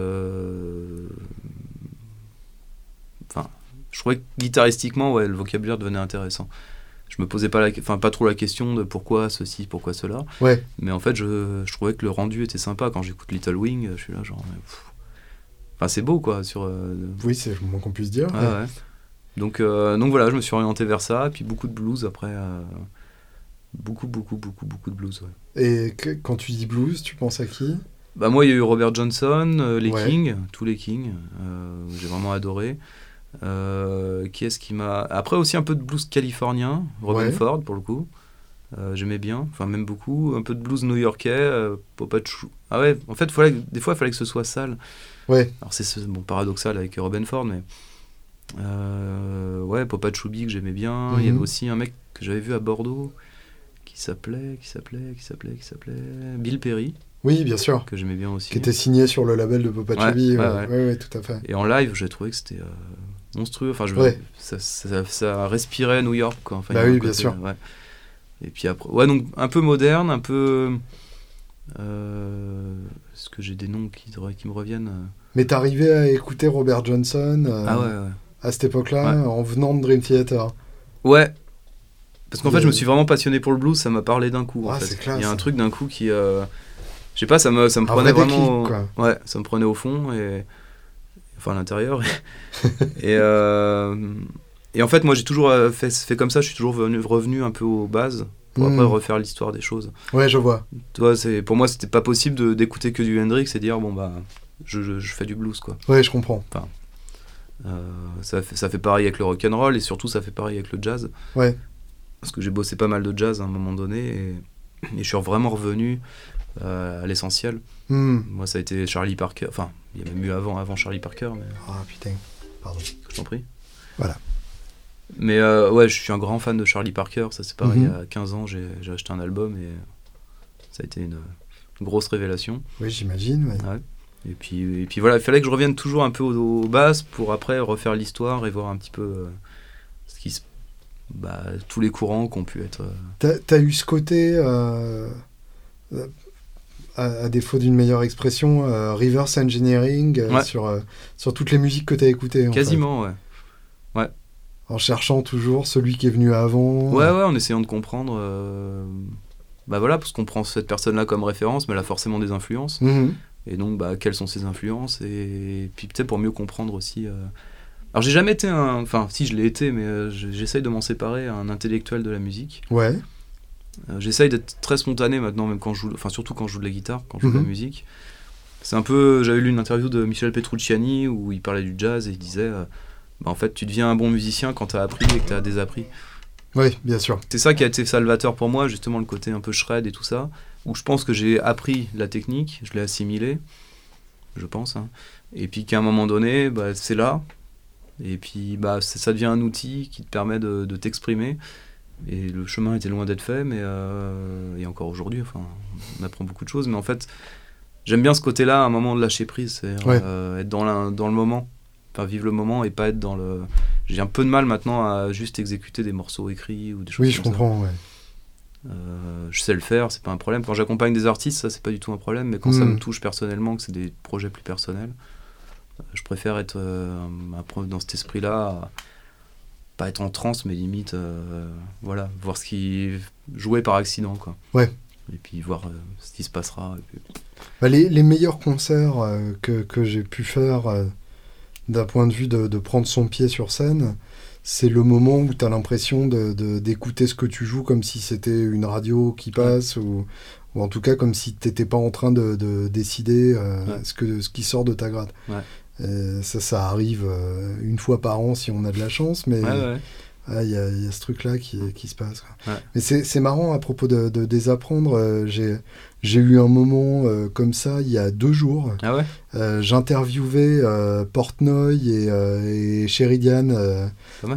Speaker 2: Je trouvais que guitaristiquement, ouais, le vocabulaire devenait intéressant. Je me posais pas, la... enfin, pas trop la question de pourquoi ceci, pourquoi cela.
Speaker 1: Ouais,
Speaker 2: Mais en fait, je, je trouvais que le rendu était sympa. Quand j'écoute Little Wing, je suis là, genre. pff. Enfin, c'est beau, quoi. Sur, euh,
Speaker 1: oui, c'est le moins qu'on puisse dire.
Speaker 2: Ouais, ouais. Donc, euh, donc voilà, je me suis orienté vers ça. Puis beaucoup de blues après. euh, Beaucoup, beaucoup, beaucoup, beaucoup de blues. Ouais.
Speaker 1: Et que- quand tu dis blues, tu penses à qui?
Speaker 2: Bah, moi, il y a eu Robert Johnson, les. Kings, tous les Kings. J'ai vraiment adoré. Euh, qui est-ce qui m'a. Après, aussi un peu de blues californien, Robin
Speaker 1: Ouais.
Speaker 2: Ford pour le coup. Euh, J'aimais bien, enfin, même beaucoup. Un peu de blues new-yorkais, euh, Papa Chou. Ah ouais, en fait, fallait, des fois, il fallait que ce soit sale.
Speaker 1: Ouais,
Speaker 2: Alors c'est ce- bon, paradoxal avec Robin Ford, mais euh, ouais, Popa Choubi que j'aimais bien. Il y avait
Speaker 1: Mhm.
Speaker 2: aussi un mec que j'avais vu à Bordeaux qui s'appelait, qui s'appelait, qui s'appelait, qui s'appelait Bill Perry
Speaker 1: oui, bien sûr.
Speaker 2: que j'aimais bien aussi.
Speaker 1: Qui était signé sur le label de Popa
Speaker 2: Ouais, ouais,
Speaker 1: Ouais, tout à fait.
Speaker 2: Et en live, j'ai trouvé que c'était monstrueux. Enfin, je,
Speaker 1: Ouais.
Speaker 2: ça, ça, ça respirait New York, quoi. Enfin,
Speaker 1: Bah oui, bien
Speaker 2: côté,
Speaker 1: sûr.
Speaker 2: ouais. Et puis après, ouais, donc un peu moderne, un peu. Euh, Est-ce que j'ai des noms qui, qui me reviennent euh
Speaker 1: Mais t'arrivais à écouter Robert Johnson euh,
Speaker 2: Ah ouais, ouais.
Speaker 1: à cette époque-là, en venant de Dream Theater?
Speaker 2: Ouais. Parce qu'en fait, je me suis vraiment passionné pour le blues, ça m'a parlé d'un coup. en
Speaker 1: Ah,
Speaker 2: fait.
Speaker 1: c'est classe.
Speaker 2: Il y a un truc d'un coup qui. euh, Je sais pas, ça me, ça me prenait
Speaker 1: vrai
Speaker 2: vraiment.
Speaker 1: déclic,
Speaker 2: Ouais, ça me prenait au fond et. Enfin, à l'intérieur. et. euh, Et en fait, moi, j'ai toujours euh, fait, fait comme ça, je suis toujours venu, revenu un peu aux bases pour après
Speaker 1: Hmm.
Speaker 2: refaire l'histoire des choses.
Speaker 1: Ouais, je vois.
Speaker 2: C'est- pour moi, c'était pas possible d'écouter que du Hendrix et dire, bon, bah, je, je- je fais du blues, quoi.
Speaker 1: Ouais, je comprends.
Speaker 2: Euh, ça, fait, ça fait pareil avec le rock and roll et surtout ça fait pareil avec le jazz.
Speaker 1: Ouais.
Speaker 2: Parce que j'ai bossé pas mal de jazz à un moment donné et, et je suis vraiment revenu à l'essentiel.
Speaker 1: Hmm.
Speaker 2: Moi, ça a été Charlie Parker. Enfin, il y a même eu avant, avant Charlie Parker, mais
Speaker 1: Ah putain, pardon.
Speaker 2: je t'en prie.
Speaker 1: Voilà.
Speaker 2: Mais euh, ouais, je suis un grand fan de Charlie Parker. Ça, c'est pareil.
Speaker 1: Mhm.
Speaker 2: À 15 ans, j'ai acheté un album et ça a été une, une grosse révélation.
Speaker 1: Oui, j'imagine. ouais.
Speaker 2: Ouais. Et puis, et puis voilà, il fallait que je revienne toujours un peu aux, aux bases pour après refaire l'histoire et voir un petit peu euh, ce qui se. Bah, tous les courants qui ont pu être. euh,
Speaker 1: T'as eu ce côté, euh, euh, à, à défaut d'une meilleure expression, euh, reverse engineering euh,
Speaker 2: Ouais.
Speaker 1: sur, euh, sur toutes les musiques que t'as écoutées. en fait.
Speaker 2: quasiment, ouais.
Speaker 1: En cherchant toujours celui qui est venu avant.
Speaker 2: Ouais, ouais, en essayant de comprendre. Bah voilà, parce qu'on prend cette personne-là comme référence, mais elle a forcément des influences.
Speaker 1: Mhm.
Speaker 2: Et donc, bah, quelles sont ses influences Et puis peut-être pour mieux comprendre aussi. Alors, j'ai jamais été un. Enfin, si, je l'ai été, mais euh, je- j'essaye de m'en séparer, un intellectuel de la musique.
Speaker 1: Ouais.
Speaker 2: Euh, j'essaye d'être très spontané maintenant, même quand je joue. Enfin, surtout quand je joue de la guitare, quand je joue de
Speaker 1: Mhm.
Speaker 2: la musique. C'est un peu. J'avais lu une interview de Michel Petrucciani où il parlait du jazz et il disait. euh, bah, en fait, tu deviens un bon musicien quand t'as appris et que t'as désappris.
Speaker 1: Oui, bien sûr.
Speaker 2: C'est ça qui a été salvateur pour moi, justement, le côté un peu shred et tout ça, où je pense que j'ai appris la technique, je l'ai assimilé, je pense, hein. et puis qu'à un moment donné, bah, c'est là, et puis bah, ça devient un outil qui te permet de, de t'exprimer, et le chemin était loin d'être fait, mais euh, et encore aujourd'hui, enfin, on apprend beaucoup de choses, mais en fait, j'aime bien ce côté-là, un moment de lâcher prise, c'est
Speaker 1: Ouais.
Speaker 2: être dans, la- dans le moment, enfin vivre le moment et pas être dans le... J'ai un peu de mal maintenant à juste exécuter des morceaux écrits ou des choses
Speaker 1: Oui, je
Speaker 2: ça.
Speaker 1: comprends. Ouais.
Speaker 2: Euh, je sais le faire, c'est pas un problème. Quand j'accompagne des artistes, ça c'est pas du tout un problème, mais quand ça
Speaker 1: Mm.
Speaker 2: me touche personnellement, que c'est des projets plus personnels, euh, je préfère être euh, dans cet esprit-là, pas être en transe, mais limite, euh, voilà, voir ce qui jouer par accident, quoi.
Speaker 1: Ouais.
Speaker 2: Et puis voir euh, ce qui se passera. et puis-
Speaker 1: Bah, les, les meilleurs concerts euh, que, que j'ai pu faire d'un point de vue de, de prendre son pied sur scène, c'est le moment où tu as l'impression de- de- d'écouter ce que tu joues comme si c'était une radio qui passe ou, ou en tout cas comme si tu n'étais pas en train de, de décider
Speaker 2: Ouais.
Speaker 1: ce, que, ce qui sort de ta.
Speaker 2: Ouais.
Speaker 1: Euh, ça, ça arrive euh, une fois par an si on a de la chance, mais ah, il y, a, il y a ce truc-là qui, qui se passe. quoi. Mais c'est c'est marrant à propos de, de désapprendre. euh, J'ai j'ai eu un moment euh, comme ça il y a deux jours.
Speaker 2: Ah ouais?
Speaker 1: Euh, J'interviewais euh, Portnoy et, euh, et Sheridan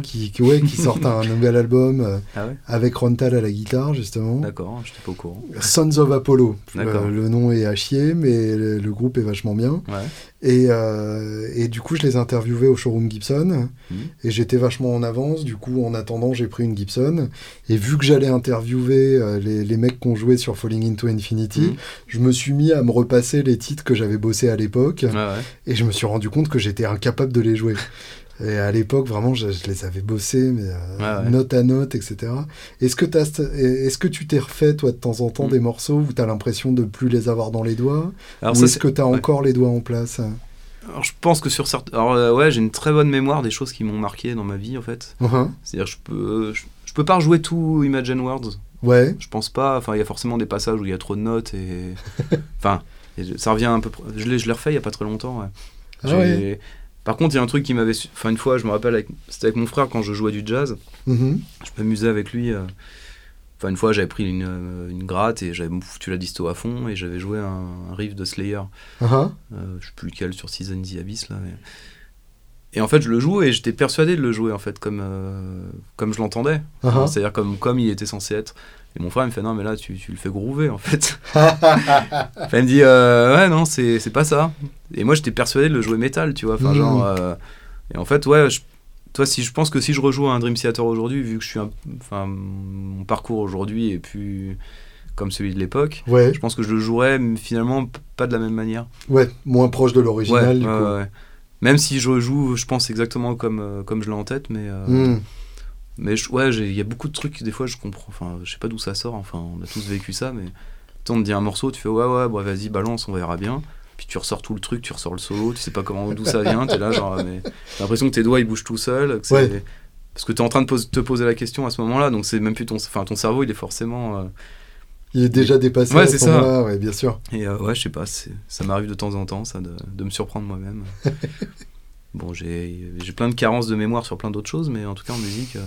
Speaker 1: qui, qui, ouais, qui sortent un nouvel album
Speaker 2: Ah ouais?
Speaker 1: avec Rontal à la guitare justement.
Speaker 2: D'accord, j'étais pas au courant.
Speaker 1: Sons of Apollo.
Speaker 2: D'accord.
Speaker 1: Le nom est à chier, mais le, le groupe est vachement bien.
Speaker 2: Ouais.
Speaker 1: Et, et du coup, je les interviewais au showroom Gibson.
Speaker 2: Mhm.
Speaker 1: Et j'étais vachement en avance. Du coup, en attendant, j'ai pris une Gibson. Et vu que j'allais interviewer les, les mecs qui ont joué sur Falling into Infinity,
Speaker 2: Mhm.
Speaker 1: je me suis mis à me repasser les titres que j'avais bossé à l'époque.
Speaker 2: Ouais.
Speaker 1: Et je me suis rendu compte que j'étais incapable de les jouer. Et à l'époque, vraiment, je, je les avais bossés, mais euh,
Speaker 2: ouais.
Speaker 1: note à note, etc. Est-ce que, tu t'es refait, toi, de temps en temps,
Speaker 2: Mm.
Speaker 1: des morceaux où tu as l'impression de plus les avoir dans les doigts?
Speaker 2: Alors
Speaker 1: Ou est-ce que tu as
Speaker 2: ouais.
Speaker 1: encore les doigts en place?
Speaker 2: Alors, je pense que sur certains. Alors, euh, ouais, j'ai une très bonne mémoire des choses qui m'ont marqué dans ma vie, en fait.
Speaker 1: Uhum.
Speaker 2: C'est-à-dire, je peux, je, je peux pas rejouer tout Imagine Words.
Speaker 1: Ouais,
Speaker 2: Je pense pas. Enfin, il y a forcément des passages où il y a trop de notes et. enfin, ça revient un peu. Je l'ai, je l'ai refait il y a pas très longtemps. ouais.
Speaker 1: Ah ouais.
Speaker 2: Par contre, il y a un truc qui m'avait. su- Enfin, une fois, je me rappelle, avec... c'était avec mon frère quand je jouais du jazz.
Speaker 1: Mhm.
Speaker 2: Je m'amusais avec lui. euh, Enfin, une fois, j'avais pris une, euh, une gratte et j'avais foutu la disto à fond et j'avais joué un, un riff de Slayer.
Speaker 1: Uhum.
Speaker 2: Euh, je sais plus lequel sur Season the Abyss là. mais- Et en fait, je le joue et j'étais persuadé de le jouer en fait comme euh, comme je l'entendais.
Speaker 1: Uhum.
Speaker 2: C'est-à-dire comme comme il était censé être. Et mon frère il me fait non mais là tu, tu le fais groover en fait. enfin, il me dit euh, ouais non c'est c'est pas ça. Et moi j'étais persuadé de le jouer métal tu vois. Enfin
Speaker 1: Mhm.
Speaker 2: genre euh, et en fait ouais je- toi si je pense que si je rejoue un Dream Theater aujourd'hui vu que je suis enfin mon parcours aujourd'hui est plus comme celui de l'époque.
Speaker 1: Ouais,
Speaker 2: Je pense que je le jouerais mais finalement pas de la même manière.
Speaker 1: ouais, moins proche de l'original,
Speaker 2: Ouais,
Speaker 1: du
Speaker 2: ouais,
Speaker 1: coup.
Speaker 2: Même si je joue, je pense exactement comme, euh, comme je l'ai en tête, mais, euh,
Speaker 1: Hmm.
Speaker 2: mais je- ouais, il y a beaucoup de trucs, des fois je comprends, enfin, je sais pas d'où ça sort, enfin, on a tous vécu ça, mais on te dit un morceau, tu fais ouais, ouais, vas-y, balance, on verra bien. Puis tu ressors tout le truc, tu ressors le solo, tu sais pas comment d'où ça vient, t'es là, genre, mais t'as l'impression que tes doigts ils bougent tout seuls,
Speaker 1: Ouais.
Speaker 2: parce que t'es en train de pose- te poser la question à ce moment-là, donc c'est même plus ton, enfin, ton cerveau, il est forcément. euh,
Speaker 1: Il est déjà dépassé
Speaker 2: Ouais,
Speaker 1: à
Speaker 2: c'est
Speaker 1: ce
Speaker 2: ça.
Speaker 1: ouais, bien sûr.
Speaker 2: Et euh, ouais, je sais pas, ça m'arrive de temps en temps, ça, de, de me surprendre moi-même. Bon, j'ai plein de carences de mémoire sur plein d'autres choses, mais en tout cas en musique, euh,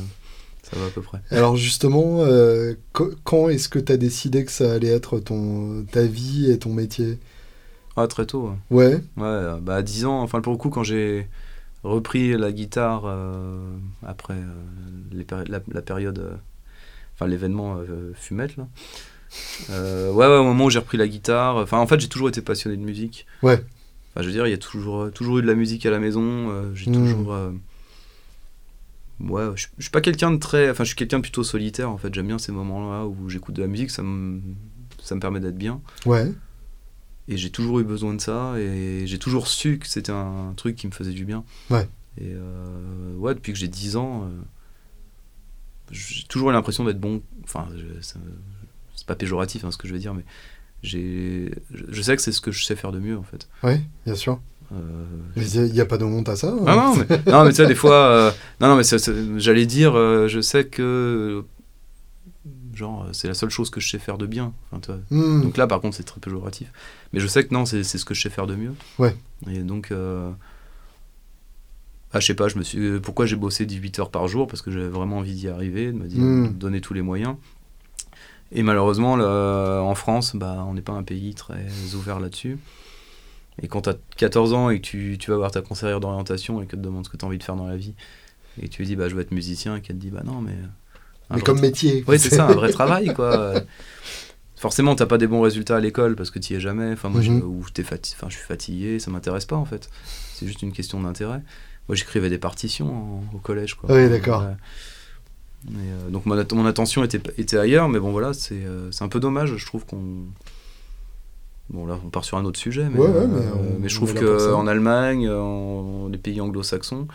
Speaker 2: ça va à peu près.
Speaker 1: Alors justement, euh, qu- quand est-ce que tu as décidé que ça allait être ton, ta vie et ton métier?
Speaker 2: Ah, très tôt. ouais.
Speaker 1: Ouais,
Speaker 2: bah à 10 ans, enfin pour le coup, quand j'ai repris la guitare après les péri- la, la période, enfin l'événement fumette là. Euh, ouais, ouais, au moment où j'ai repris la guitare, enfin en fait j'ai toujours été passionné de musique.
Speaker 1: Ouais.
Speaker 2: Enfin je veux dire, il y a toujours, toujours eu de la musique à la maison, euh, j'ai
Speaker 1: Mm.
Speaker 2: toujours... euh, Ouais, je, je suis pas quelqu'un de très... Enfin je suis quelqu'un plutôt solitaire en fait, j'aime bien ces moments-là où j'écoute de la musique, ça me, ça me permet d'être bien.
Speaker 1: ouais,
Speaker 2: Et j'ai toujours eu besoin de ça et j'ai toujours su que c'était un truc qui me faisait du bien.
Speaker 1: Ouais.
Speaker 2: Et euh, ouais, depuis que j'ai 10 ans, euh, j'ai toujours eu l'impression d'être bon. Enfin, je- ça- c'est pas péjoratif hein, ce que je veux dire, mais j'ai, je, sais que c'est ce que je sais faire de mieux en fait.
Speaker 1: ouais, bien sûr.
Speaker 2: Euh,
Speaker 1: Mais il n'y a, pas de honte à ça. hein.
Speaker 2: ah non, mais, non, mais tu sais, des fois, euh, non, non, mais j'allais dire, euh, je sais que, genre, c'est la seule chose que je sais faire de bien. Enfin, tu vois,
Speaker 1: Hmm,
Speaker 2: donc là, par contre, c'est très péjoratif. Mais je sais que non, c'est c'est ce que je sais faire de mieux.
Speaker 1: Ouais.
Speaker 2: Et donc, euh, ah, je sais pas, je me suis, pourquoi j'ai bossé 18 heures par jour? Parce que j'avais vraiment envie d'y arriver, de me dire,
Speaker 1: Mm.
Speaker 2: de me donner tous les moyens. Et malheureusement, là, en France, bah, on n'est pas un pays très ouvert là-dessus. Et quand tu as 14 ans et que tu, tu vas voir ta conseillère d'orientation et qu'elle te demande ce que tu as envie de faire dans la vie, et que tu lui dis, bah, je veux être musicien, et qu'elle te dit, bah non, mais.
Speaker 1: mais comme métier.
Speaker 2: oui, c'est ça, un vrai travail, quoi. Forcément, t'as pas des bons résultats à l'école parce que tu es jamais. Enfin, moi, ou t'es fati- enfin, je suis fatigué, ça m'intéresse pas en fait. C'est juste une question d'intérêt. Moi, j'écrivais des partitions en- au collège, quoi.
Speaker 1: Oui, d'accord.
Speaker 2: Ouais. Et, euh, donc, mon, at- mon attention était, était ailleurs, mais bon, voilà, c'est euh, c'est un peu dommage, je trouve qu'on. Bon, là, on part sur un autre sujet, mais,
Speaker 1: Ouais, ouais,
Speaker 2: euh,
Speaker 1: mais on-
Speaker 2: mais je trouve qu'en Allemagne, en les pays anglo-saxons,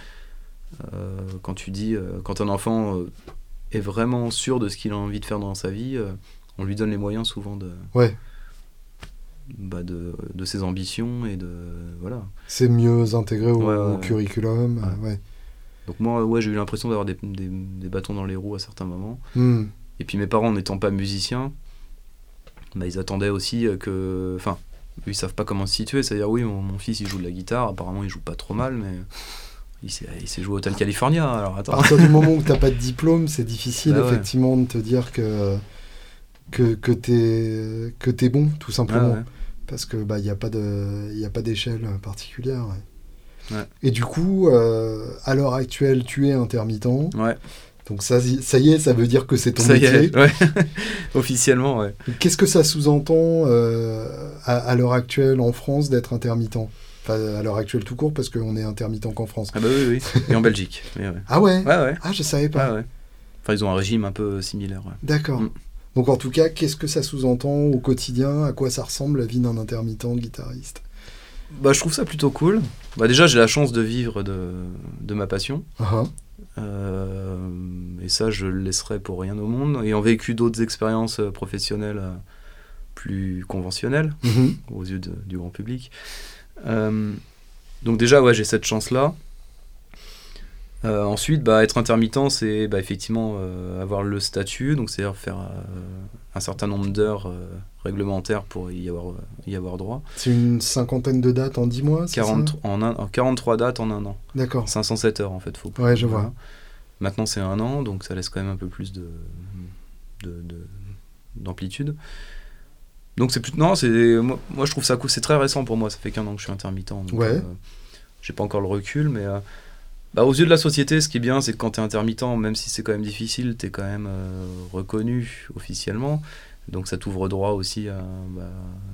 Speaker 2: euh, quand tu dis, euh, quand un enfant euh, est vraiment sûr de ce qu'il a envie de faire dans sa vie, on lui donne les moyens souvent de,
Speaker 1: Ouais.
Speaker 2: bah, de, de ses ambitions et de voilà.
Speaker 1: C'est mieux intégré au, au curriculum. ouais.
Speaker 2: Donc moi, ouais, j'ai eu l'impression d'avoir des, des, des bâtons dans les roues à certains moments.
Speaker 1: Hmm,
Speaker 2: Et puis mes parents n'étant pas musiciens, bah, ils attendaient aussi euh, que, enfin, ils savent pas comment se situer. C'est-à-dire oui, mon, mon fils il joue de la guitare, apparemment il joue pas trop mal, mais il s'est, il joué au Hotel California. Alors
Speaker 1: À
Speaker 2: attends.
Speaker 1: partir du moment où tu n'as pas de diplôme, c'est difficile
Speaker 2: Bah ouais.
Speaker 1: effectivement de te dire que, que, que tu es, que t'es bon, tout simplement.
Speaker 2: ouais.
Speaker 1: Parce que bah il n'y a pas de y a pas d'échelle particulière. ouais.
Speaker 2: Ouais.
Speaker 1: Et du coup, euh, à l'heure actuelle, tu es intermittent.
Speaker 2: Ouais,
Speaker 1: Donc ça, ça y est, ça veut dire que c'est ton
Speaker 2: ça y
Speaker 1: métier.
Speaker 2: est, ouais. officiellement, ouais.
Speaker 1: Qu'est-ce que ça sous-entend euh, à, à l'heure actuelle en France d'être intermittent? Enfin, à l'heure actuelle tout court, parce qu'on est intermittent qu'en France.
Speaker 2: Ah bah oui, oui. Et en Belgique. mais ouais.
Speaker 1: Ah ouais,
Speaker 2: Ouais, ouais.
Speaker 1: Ah, je savais pas.
Speaker 2: Ouais, ouais. Enfin, ils ont un régime un peu similaire.
Speaker 1: D'accord.
Speaker 2: Mm.
Speaker 1: Donc en tout cas, qu'est-ce que ça sous-entend au quotidien? À quoi ça ressemble la vie d'un intermittent guitariste?
Speaker 2: Bah, je trouve ça plutôt cool. Bah, déjà, j'ai la chance de vivre de, de ma passion.
Speaker 1: Ah,
Speaker 2: Euh, et ça, je le laisserai pour rien au monde. Ayant vécu d'autres expérienines euh, professionnelles euh, plus conventionnelles
Speaker 1: mhm.
Speaker 2: aux yeux de- du grand public. Euh, donc déjà, ouais, j'ai cette chance-là. Euh, ensuite, bah, être intermittent, c'est bah, effectivement euh, avoir le statut, donc c'est-à-dire faire euh, un certain nombre d'heures réglementaires pour y avoir, y avoir droit.
Speaker 1: C'est une cinquantaine de dates en 10 mois c'est ça?
Speaker 2: 40, en un, en 43 dates en un an.
Speaker 1: D'accord.
Speaker 2: 507 heures en fait, faut
Speaker 1: Ouais, je
Speaker 2: voilà.
Speaker 1: vois.
Speaker 2: Maintenant c'est un an, donc ça laisse quand même un peu plus de de- de- d'amplitude. donc c'est plus non, c'est moi, moi, je trouve ça cool, c'est très récent pour moi, ça fait qu'un an que je suis intermittent. Donc,
Speaker 1: Ouais.
Speaker 2: j'ai pas encore le recul, mais bah, aux yeux de la société, ce qui est bien, c'est que quand tu es intermittent, même si c'est quand même difficile, tu es quand même euh, reconnu officiellement. Donc ça t'ouvre droit aussi à, bah,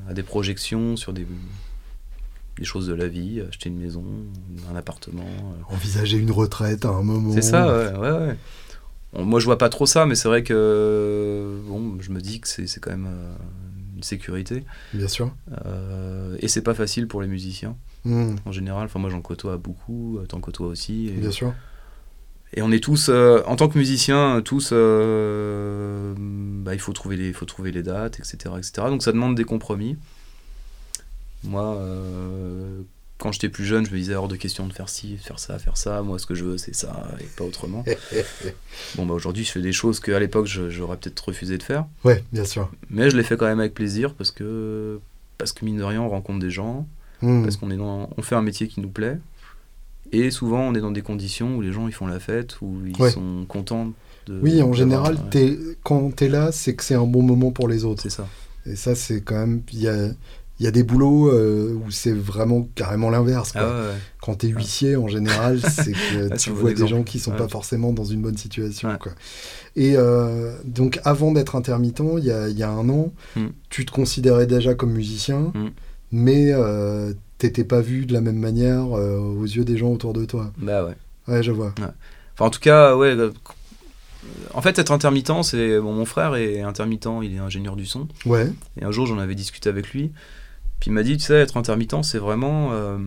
Speaker 2: à des projections sur des, des choses de la vie, acheter une maison, un appartement. euh,
Speaker 1: Envisager une retraite à un moment.
Speaker 2: c'est ça, ouais, ouais, moi, je vois pas trop ça, mais c'est vrai que bon, je me dis que c'est c'est quand même euh, une sécurité.
Speaker 1: Bien sûr.
Speaker 2: Et c'est pas facile pour les musiciens,
Speaker 1: Hmm,
Speaker 2: en général. Enfin, moi, j'en côtoie beaucoup, euh, t'en côtoies aussi. Et,
Speaker 1: Bien sûr.
Speaker 2: et on est tous, euh, en tant que musiciens, tous, euh, bah, il faut trouver, les, faut trouver les dates, etc., etc. Donc ça demande des compromis. Moi, euh, quand j'étais plus jeune, je me disais hors de question de faire ci, faire ça, faire ça. Moi, ce que je veux, c'est ça, et pas autrement. bon, bah aujourd'hui, je fais des choses qu'à l'époque, j'aurais peut-être refusé de faire.
Speaker 1: Ouais, bien sûr.
Speaker 2: Mais je les fais quand même avec plaisir parce que, parce que mine de rien, on rencontre des gens,
Speaker 1: Hmm,
Speaker 2: parce qu'on est dans, on fait un métier qui nous plaît. Et souvent, on est dans des conditions où les gens ils font la fête, où ils
Speaker 1: Ouais.
Speaker 2: sont contents de.
Speaker 1: Oui, en général,
Speaker 2: ouais.
Speaker 1: t'es- quand tu es là, c'est que c'est un bon moment pour les autres.
Speaker 2: C'est ça.
Speaker 1: Et ça, c'est quand même. Il y a, il y a des boulots euh, où c'est vraiment carrément l'inverse. quoi.
Speaker 2: Ah ouais.
Speaker 1: Quand tu es huissier, en général, c'est que
Speaker 2: Ah,
Speaker 1: tu vois des gens qui sont pas forcément dans une bonne situation. Quoi. Et euh, donc, avant d'être intermittent, il y a, y a un an,
Speaker 2: Mm.
Speaker 1: tu te considérais déjà comme musicien,
Speaker 2: Mm.
Speaker 1: Mais euh, t'étais pas vu de la même manière euh, aux yeux des gens autour de toi.
Speaker 2: Bah ouais.
Speaker 1: Ouais, je vois.
Speaker 2: Enfin, en tout cas, ouais. euh, En fait, être intermittent, c'est. Bon, mon frère est intermittent, il est ingénieur du son.
Speaker 1: Ouais.
Speaker 2: Et un jour, j'en avais discuté avec lui. Puis il m'a dit, tu sais, être intermittent, c'est vraiment. euh,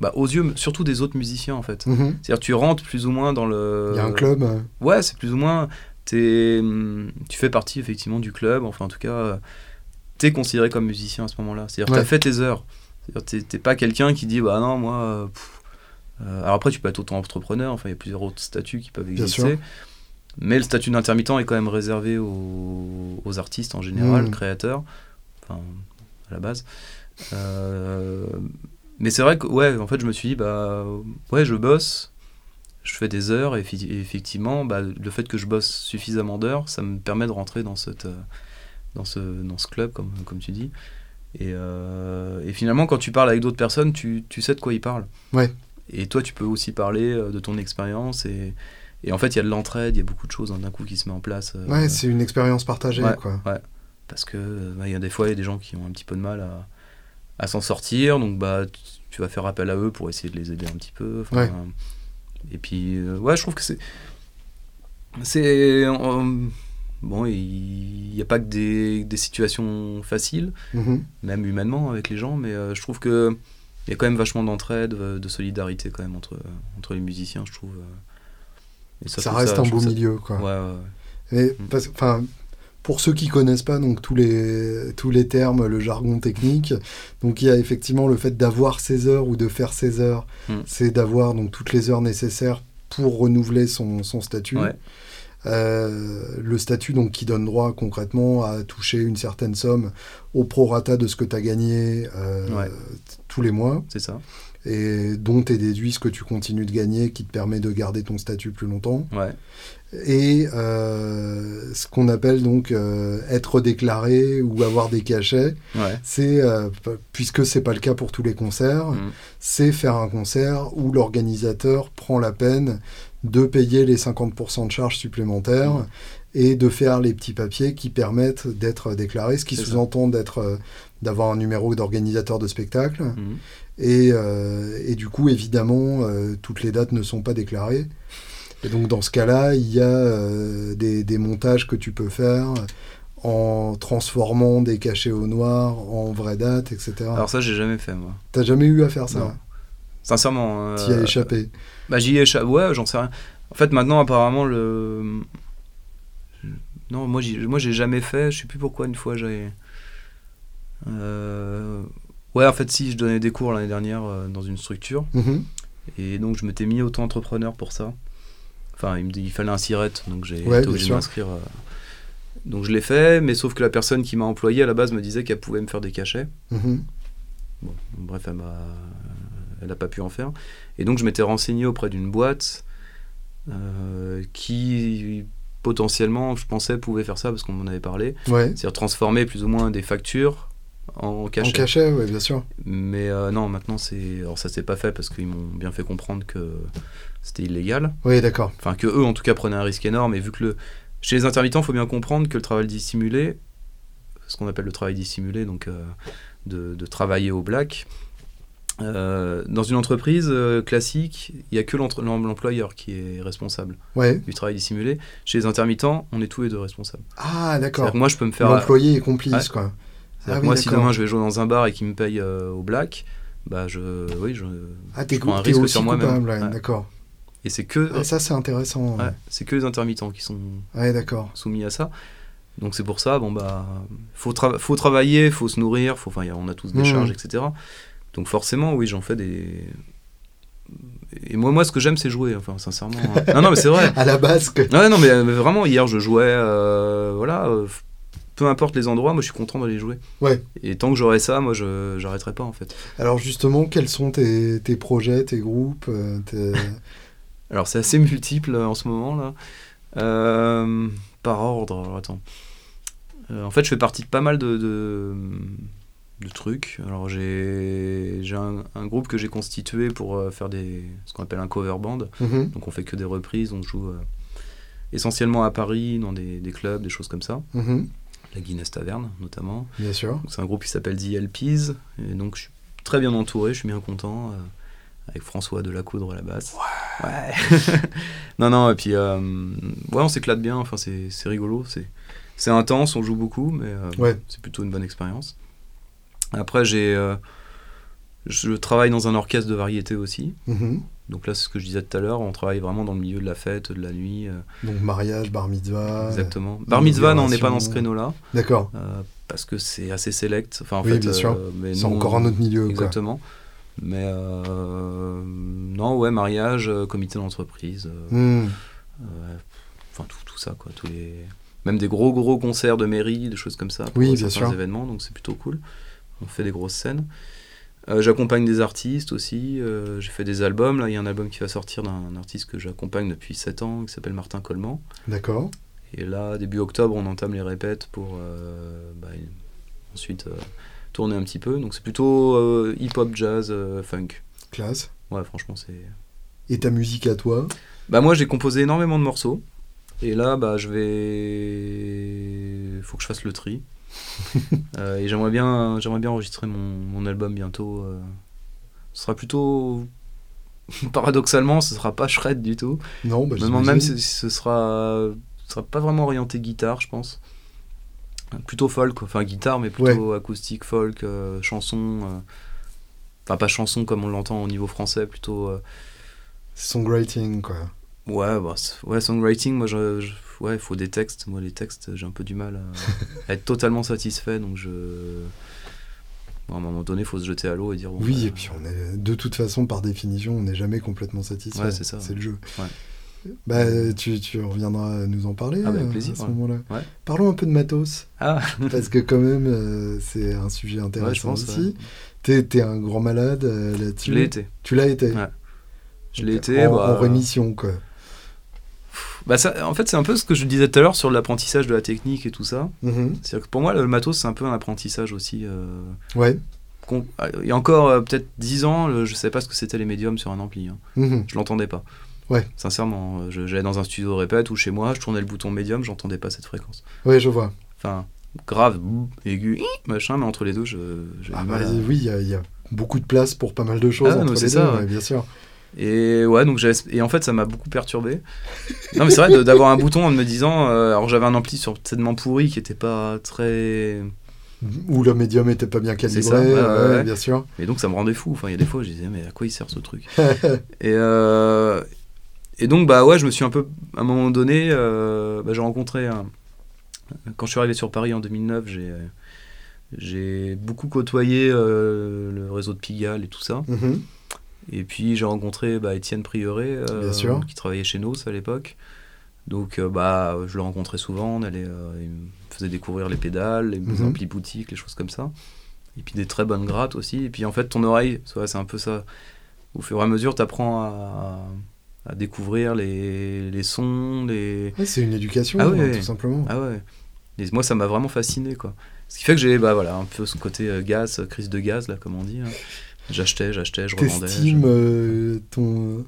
Speaker 2: bah, aux yeux, surtout des autres musiciens, en fait.
Speaker 1: Mhm.
Speaker 2: C'est-à-dire, tu rentres plus ou moins dans le.
Speaker 1: Il y a un club. euh,
Speaker 2: Ouais, c'est plus ou moins. tu fais partie effectivement du club, enfin en tout cas, t'es considéré comme musicien à ce moment-là. C'est-à-dire que
Speaker 1: Ouais.
Speaker 2: t'as fait tes heures. C'est-à-dire t'es, pas quelqu'un qui dit bah non, moi. euh, pff, euh, alors après, tu peux être auto-entrepreneur, enfin il y a plusieurs autres statuts qui peuvent exister. Mais le statut d'intermittent est quand même réservé aux, aux artistes en général,
Speaker 1: Mm.
Speaker 2: créateurs, enfin à la base. Euh, mais c'est vrai que ouais, en fait, je me suis dit bah ouais, je bosse, je fais des heures et, effectivement, bah, le fait que je bosse suffisamment d'heures, ça me permet de rentrer dans cette dans ce dans ce club comme comme tu dis. Et, euh, et finalement, quand tu parles avec d'autres personnes, tu, tu sais de quoi ils parlent.
Speaker 1: Ouais.
Speaker 2: Et toi, tu peux aussi parler euh, de ton expérience et, et en fait, il y a de l'entraide, il y a beaucoup de choses hein, d'un coup qui se met en place. euh,
Speaker 1: Ouais, c'est une expérience partagée,
Speaker 2: Ouais.
Speaker 1: quoi.
Speaker 2: parce que euh, bah, y a des fois, il y a des gens qui ont un petit peu de mal à, à s'en sortir, donc bah tu, vas faire appel à eux pour essayer de les aider un petit peu.
Speaker 1: Ouais.
Speaker 2: Et puis, euh, ouais, je trouve que c'est. C'est. Bon, il n'y a pas que des, des situations faciles,
Speaker 1: Mhm.
Speaker 2: même humainement avec les gens, mais euh, je trouve que. Il y a quand même vachement d'entraide, euh, de solidarité quand même entre, entre les musiciens, je trouve. euh. Et
Speaker 1: Ça, reste un beau
Speaker 2: ça-
Speaker 1: milieu, quoi.
Speaker 2: Ouais, ouais, ouais.
Speaker 1: Et parce- enfin, pour ceux qui connaissent pas donc tous les tous les termes, le jargon technique, donc il y a effectivement le fait d'avoir ses heures ou de faire ses heures,
Speaker 2: Mm.
Speaker 1: c'est d'avoir donc toutes les heures nécessaires pour renouveler son, son statut.
Speaker 2: Ouais.
Speaker 1: Euh, le statut donc qui donne droit concrètement à toucher une certaine somme au prorata de ce que tu as gagné euh,
Speaker 2: Ouais.
Speaker 1: tous les mois
Speaker 2: C'est ça.
Speaker 1: et dont est déduit ce que tu continues de gagner qui te permet de garder ton statut plus longtemps
Speaker 2: Ouais.
Speaker 1: et euh, ce qu'on appelle donc être déclaré ou avoir des cachets,
Speaker 2: Ouais.
Speaker 1: c'est puisque c'est pas le cas pour tous les concerts,
Speaker 2: Mm.
Speaker 1: c'est faire un concert où l'organisateur prend la peine de payer les 50% de charges supplémentaires
Speaker 2: Mm.
Speaker 1: et de faire les petits papiers qui permettent d'être déclaré, ce qui sous-entend d'être euh, d'avoir un numéro d'organisateur de spectacle.
Speaker 2: Mhm.
Speaker 1: Et, euh, et du coup, évidemment, euh, toutes les dates ne sont pas déclarées. Et donc, dans ce cas-là, il y a euh, des, des montages que tu peux faire en transformant des cachets au noir en vraies dates, etc.
Speaker 2: Alors ça, j'ai jamais fait, moi.
Speaker 1: T'as jamais eu à faire ça?
Speaker 2: Non. Sincèrement.
Speaker 1: T'y as échappé.
Speaker 2: Bah j'y ai échappé. Ouais, j'en sais rien. En fait, maintenant, apparemment, le. Non, moi, moi, j'ai jamais fait. Je sais plus pourquoi une fois j'ai. Euh, Ouais, en fait, si, je donnais des cours l'année dernière euh, dans une structure.
Speaker 1: Mhm.
Speaker 2: Et donc, je m'étais mis auto-entrepreneur pour ça. Enfin, il me dit il fallait un SIRET, donc j'ai
Speaker 1: Ouais,
Speaker 2: été obligé de m'inscrire. euh. Donc, je l'ai fait, mais sauf que la personne qui m'a employé à la base me disait qu'elle pouvait me faire des cachets.
Speaker 1: Mhm.
Speaker 2: Bon, bref, elle m'a, elle n'a pas pu en faire. Et donc, je m'étais renseigné auprès d'une boîte euh, qui potentiellement, je pensais, pouvait faire ça parce qu'on m'en avait parlé.
Speaker 1: Ouais.
Speaker 2: C'est-à-dire transformer plus ou moins des factures en
Speaker 1: En
Speaker 2: cachet.
Speaker 1: cachet, ouais, bien sûr.
Speaker 2: Mais euh, non, maintenant, c'est, alors ça s'est pas fait parce qu'ils m'ont bien fait comprendre que c'était illégal.
Speaker 1: Oui, d'accord.
Speaker 2: Enfin, que eux, en tout cas, prenaient un risque énorme. Et vu que le, chez les intermittents, il faut bien comprendre que le travail dissimulé, ce qu'on appelle le travail dissimulé, donc euh, de, de travailler au black, euh, dans une entreprise euh, classique, il n'y a que l'employeur qui est responsable
Speaker 1: Ouais.
Speaker 2: du travail dissimulé. Chez les intermittents, on est tous les deux responsables.
Speaker 1: Ah, d'accord.
Speaker 2: Moi, je peux me faire.
Speaker 1: L'employé est complice,
Speaker 2: Ouais.
Speaker 1: quoi. Ah oui,
Speaker 2: moi, si demain je vais jouer dans un bar et qu'ils me payent euh, au black, bah je, oui, je,
Speaker 1: Ah, t'es
Speaker 2: un risque
Speaker 1: aussi
Speaker 2: sur moi-même.
Speaker 1: ouais, d'accord.
Speaker 2: Et c'est que,
Speaker 1: Ah, ça, c'est intéressant.
Speaker 2: c'est que les intermittents qui sont
Speaker 1: d'accord.
Speaker 2: soumis à ça. Donc c'est pour ça, bon bah, faut, tra- faut travailler, faut se nourrir, faut, enfin, on a tous des
Speaker 1: Mhm.
Speaker 2: charges, etc. Donc forcément, oui, j'en fais des. Et moi, moi, ce que j'aime, c'est jouer. Enfin, sincèrement. hein. non, non, mais c'est vrai.
Speaker 1: À la base, que...
Speaker 2: Ouais, non, mais, mais vraiment, hier, je jouais, euh, voilà, euh, peu importe les endroits, moi je suis content d'aller jouer.
Speaker 1: Ouais.
Speaker 2: Et tant que j'aurai ça, moi je j'arrêterai pas en fait.
Speaker 1: Alors justement, quels sont tes, tes projets, tes groupes euh, tes-
Speaker 2: Alors c'est assez multiple euh, en ce moment là. Euh, par ordre, alors attends. Euh, en fait, je fais partie de pas mal de, de, de trucs. Alors j'ai un, un groupe que j'ai constitué pour euh, faire des ce qu'on appelle un cover band.
Speaker 1: Mhm,
Speaker 2: Donc on fait que des reprises, on joue euh, essentiellement à Paris, dans des, des clubs, des choses comme ça.
Speaker 1: mhm,
Speaker 2: La Guinness Taverne notamment.
Speaker 1: Bien sûr.
Speaker 2: C'est un groupe qui s'appelle The LPs. Et donc je suis très bien entouré, je suis bien content. euh, avec François Delacoudre à la basse. Ouais. non, non, et puis ouais, on s'éclate bien, enfin c'est rigolo. C'est c'est intense, on joue beaucoup, mais
Speaker 1: Ouais.
Speaker 2: c'est plutôt une bonne expérience. Après, j'ai. euh, je travaille dans un orchestre de variété aussi.
Speaker 1: Mhm.
Speaker 2: Donc là, c'est ce que je disais tout à l'heure, on travaille vraiment dans le milieu de la fête, de la nuit. euh,
Speaker 1: Donc mariage, bar mitzvah.
Speaker 2: exactement. Bar mitzvah, non, on n'est pas dans ce créneau-là.
Speaker 1: D'accord.
Speaker 2: euh, parce que c'est assez select. Enfin, en
Speaker 1: Oui,
Speaker 2: fait,
Speaker 1: bien
Speaker 2: euh,
Speaker 1: sûr.
Speaker 2: mais
Speaker 1: C'est
Speaker 2: nous,
Speaker 1: encore un autre milieu. Quoi.
Speaker 2: Exactement. Mais euh, non, ouais, mariage, comité d'entreprise,
Speaker 1: Hmm.
Speaker 2: enfin tout, tout ça, quoi. Tous les... Même des gros, gros concerts de mairie, des choses comme ça. pour
Speaker 1: Oui, bien sûr.
Speaker 2: événements, donc c'est plutôt cool. On fait des grosses scènes. Euh, j'accompagne des artistes aussi. euh, J'ai fait des albums. Là, il y a un album qui va sortir d'un artiste que j'accompagne depuis 7 ans, qui s'appelle Martin Coleman.
Speaker 1: D'accord.
Speaker 2: Et là, début octobre, on entame les répètes pour euh, bah, ensuite tourner un petit peu. Donc c'est plutôt hip-hop, jazz, funk.
Speaker 1: Classe.
Speaker 2: Ouais, franchement, c'est.
Speaker 1: Et ta musique à toi?
Speaker 2: Bah moi, j'ai composé énormément de morceaux. Et là, bah, je vais. Faut que je fasse le tri. Euh, et j'aimerais bien, j'aimerais bien enregistrer mon, mon album bientôt. euh. Ce sera plutôt. Paradoxalement, ce sera pas shred du tout.
Speaker 1: Non, bah,
Speaker 2: même si ce sera, ce sera pas vraiment orienté guitare, je pense. Plutôt folk, enfin guitare, mais plutôt acoustique, folk, euh, chanson. euh, Enfin, pas chanson comme on l'entend au niveau français, plutôt. euh,
Speaker 1: Songwriting, quoi.
Speaker 2: Ouais, bah, ouais, songwriting, moi, je, je- ouais, il faut des textes. Moi, les textes, j'ai un peu du mal à, à être totalement satisfait, donc je. Bon, à un moment donné, il faut se jeter à l'eau et dire. bon,
Speaker 1: Oui,
Speaker 2: bah,
Speaker 1: et puis on est de toute façon, par définition, on n'est jamais complètement satisfait.
Speaker 2: Ouais, c'est ça,
Speaker 1: C'est le jeu.
Speaker 2: Ouais.
Speaker 1: Bah, tu, tu reviendras nous en parler
Speaker 2: Ah, avec
Speaker 1: euh,
Speaker 2: plaisir,
Speaker 1: à ce moment-là.
Speaker 2: Ouais.
Speaker 1: Parlons un peu de matos,
Speaker 2: Ah,
Speaker 1: parce que quand même, euh, c'est un sujet intéressant
Speaker 2: pense.
Speaker 1: aussi. T'es T'es un grand malade euh, là-dessus.
Speaker 2: Je l'ai été.
Speaker 1: Tu l'as été.
Speaker 2: Ouais. Je l'ai été.
Speaker 1: En,
Speaker 2: bah,
Speaker 1: en rémission, quoi.
Speaker 2: Bah ça, en fait, c'est un peu ce que je disais tout à l'heure sur l'apprentissage de la technique et tout ça.
Speaker 1: Mhm.
Speaker 2: C'est-à-dire que pour moi, le matos, c'est un peu un apprentissage aussi. euh,
Speaker 1: Ouais.
Speaker 2: Il y a encore euh, peut-être 10 ans, le- je savais pas ce que c'était les médiums sur un ampli. hein.
Speaker 1: Mhm.
Speaker 2: Je l'entendais pas.
Speaker 1: Ouais.
Speaker 2: Sincèrement, euh, j'allais dans un studio de répète ou chez moi, je tournais le bouton médium, j'entendais pas cette fréquence.
Speaker 1: Ouais, je vois.
Speaker 2: Enfin, grave, aigu, hi, machin, mais entre les deux, je,
Speaker 1: Ah, bah, Oui, il y, a- il y a beaucoup de place pour pas mal de choses
Speaker 2: Ah,
Speaker 1: entre les
Speaker 2: c'est
Speaker 1: deux,
Speaker 2: ça,
Speaker 1: ouais. bien sûr.
Speaker 2: Et ouais, donc j'avais- et en fait, ça m'a beaucoup perturbé. non, mais c'est vrai d'avoir un bouton en me disant, euh, alors j'avais un ampli certainement pourri qui était pas très
Speaker 1: Où le médium était pas bien calibré,
Speaker 2: ça, ouais, ouais,
Speaker 1: bien sûr.
Speaker 2: Et donc ça me rendait fou. Enfin, il y a des fois, je disais, mais à quoi il sert ce truc? Et, euh, et donc, bah ouais, je me suis un peu. À un moment donné, euh, bah, j'ai rencontré un. Quand je suis arrivé sur Paris en 2009, j'ai. J'ai beaucoup côtoyé le réseau de Pigalle et tout ça.
Speaker 1: Mhm.
Speaker 2: Et puis j'ai rencontré bah, Étienne Prieuré, euh, qui travaillait chez Nos à l'époque. Donc euh, bah, je le rencontrais souvent, on allait, euh, il me faisait découvrir les pédales, les
Speaker 1: Mhm.
Speaker 2: amplis boutiques, les choses comme ça. Et puis des très bonnes grattes aussi. Et puis en fait, ton oreille, c'est un peu ça. Au fur et à mesure, tu apprends à, à découvrir les, les sons, les...
Speaker 1: Ouais, c'est une éducation,
Speaker 2: Ah
Speaker 1: hein,
Speaker 2: ouais.
Speaker 1: tout simplement.
Speaker 2: Ah ouais. Et moi, ça m'a vraiment fasciné, quoi. Ce qui fait que j'ai, bah voilà, un peu ce côté euh, gaz, crise de gaz, là, comme on dit. hein. J'achetais, j'achetais, je revendais.
Speaker 1: T'estimes
Speaker 2: je-
Speaker 1: euh, ton,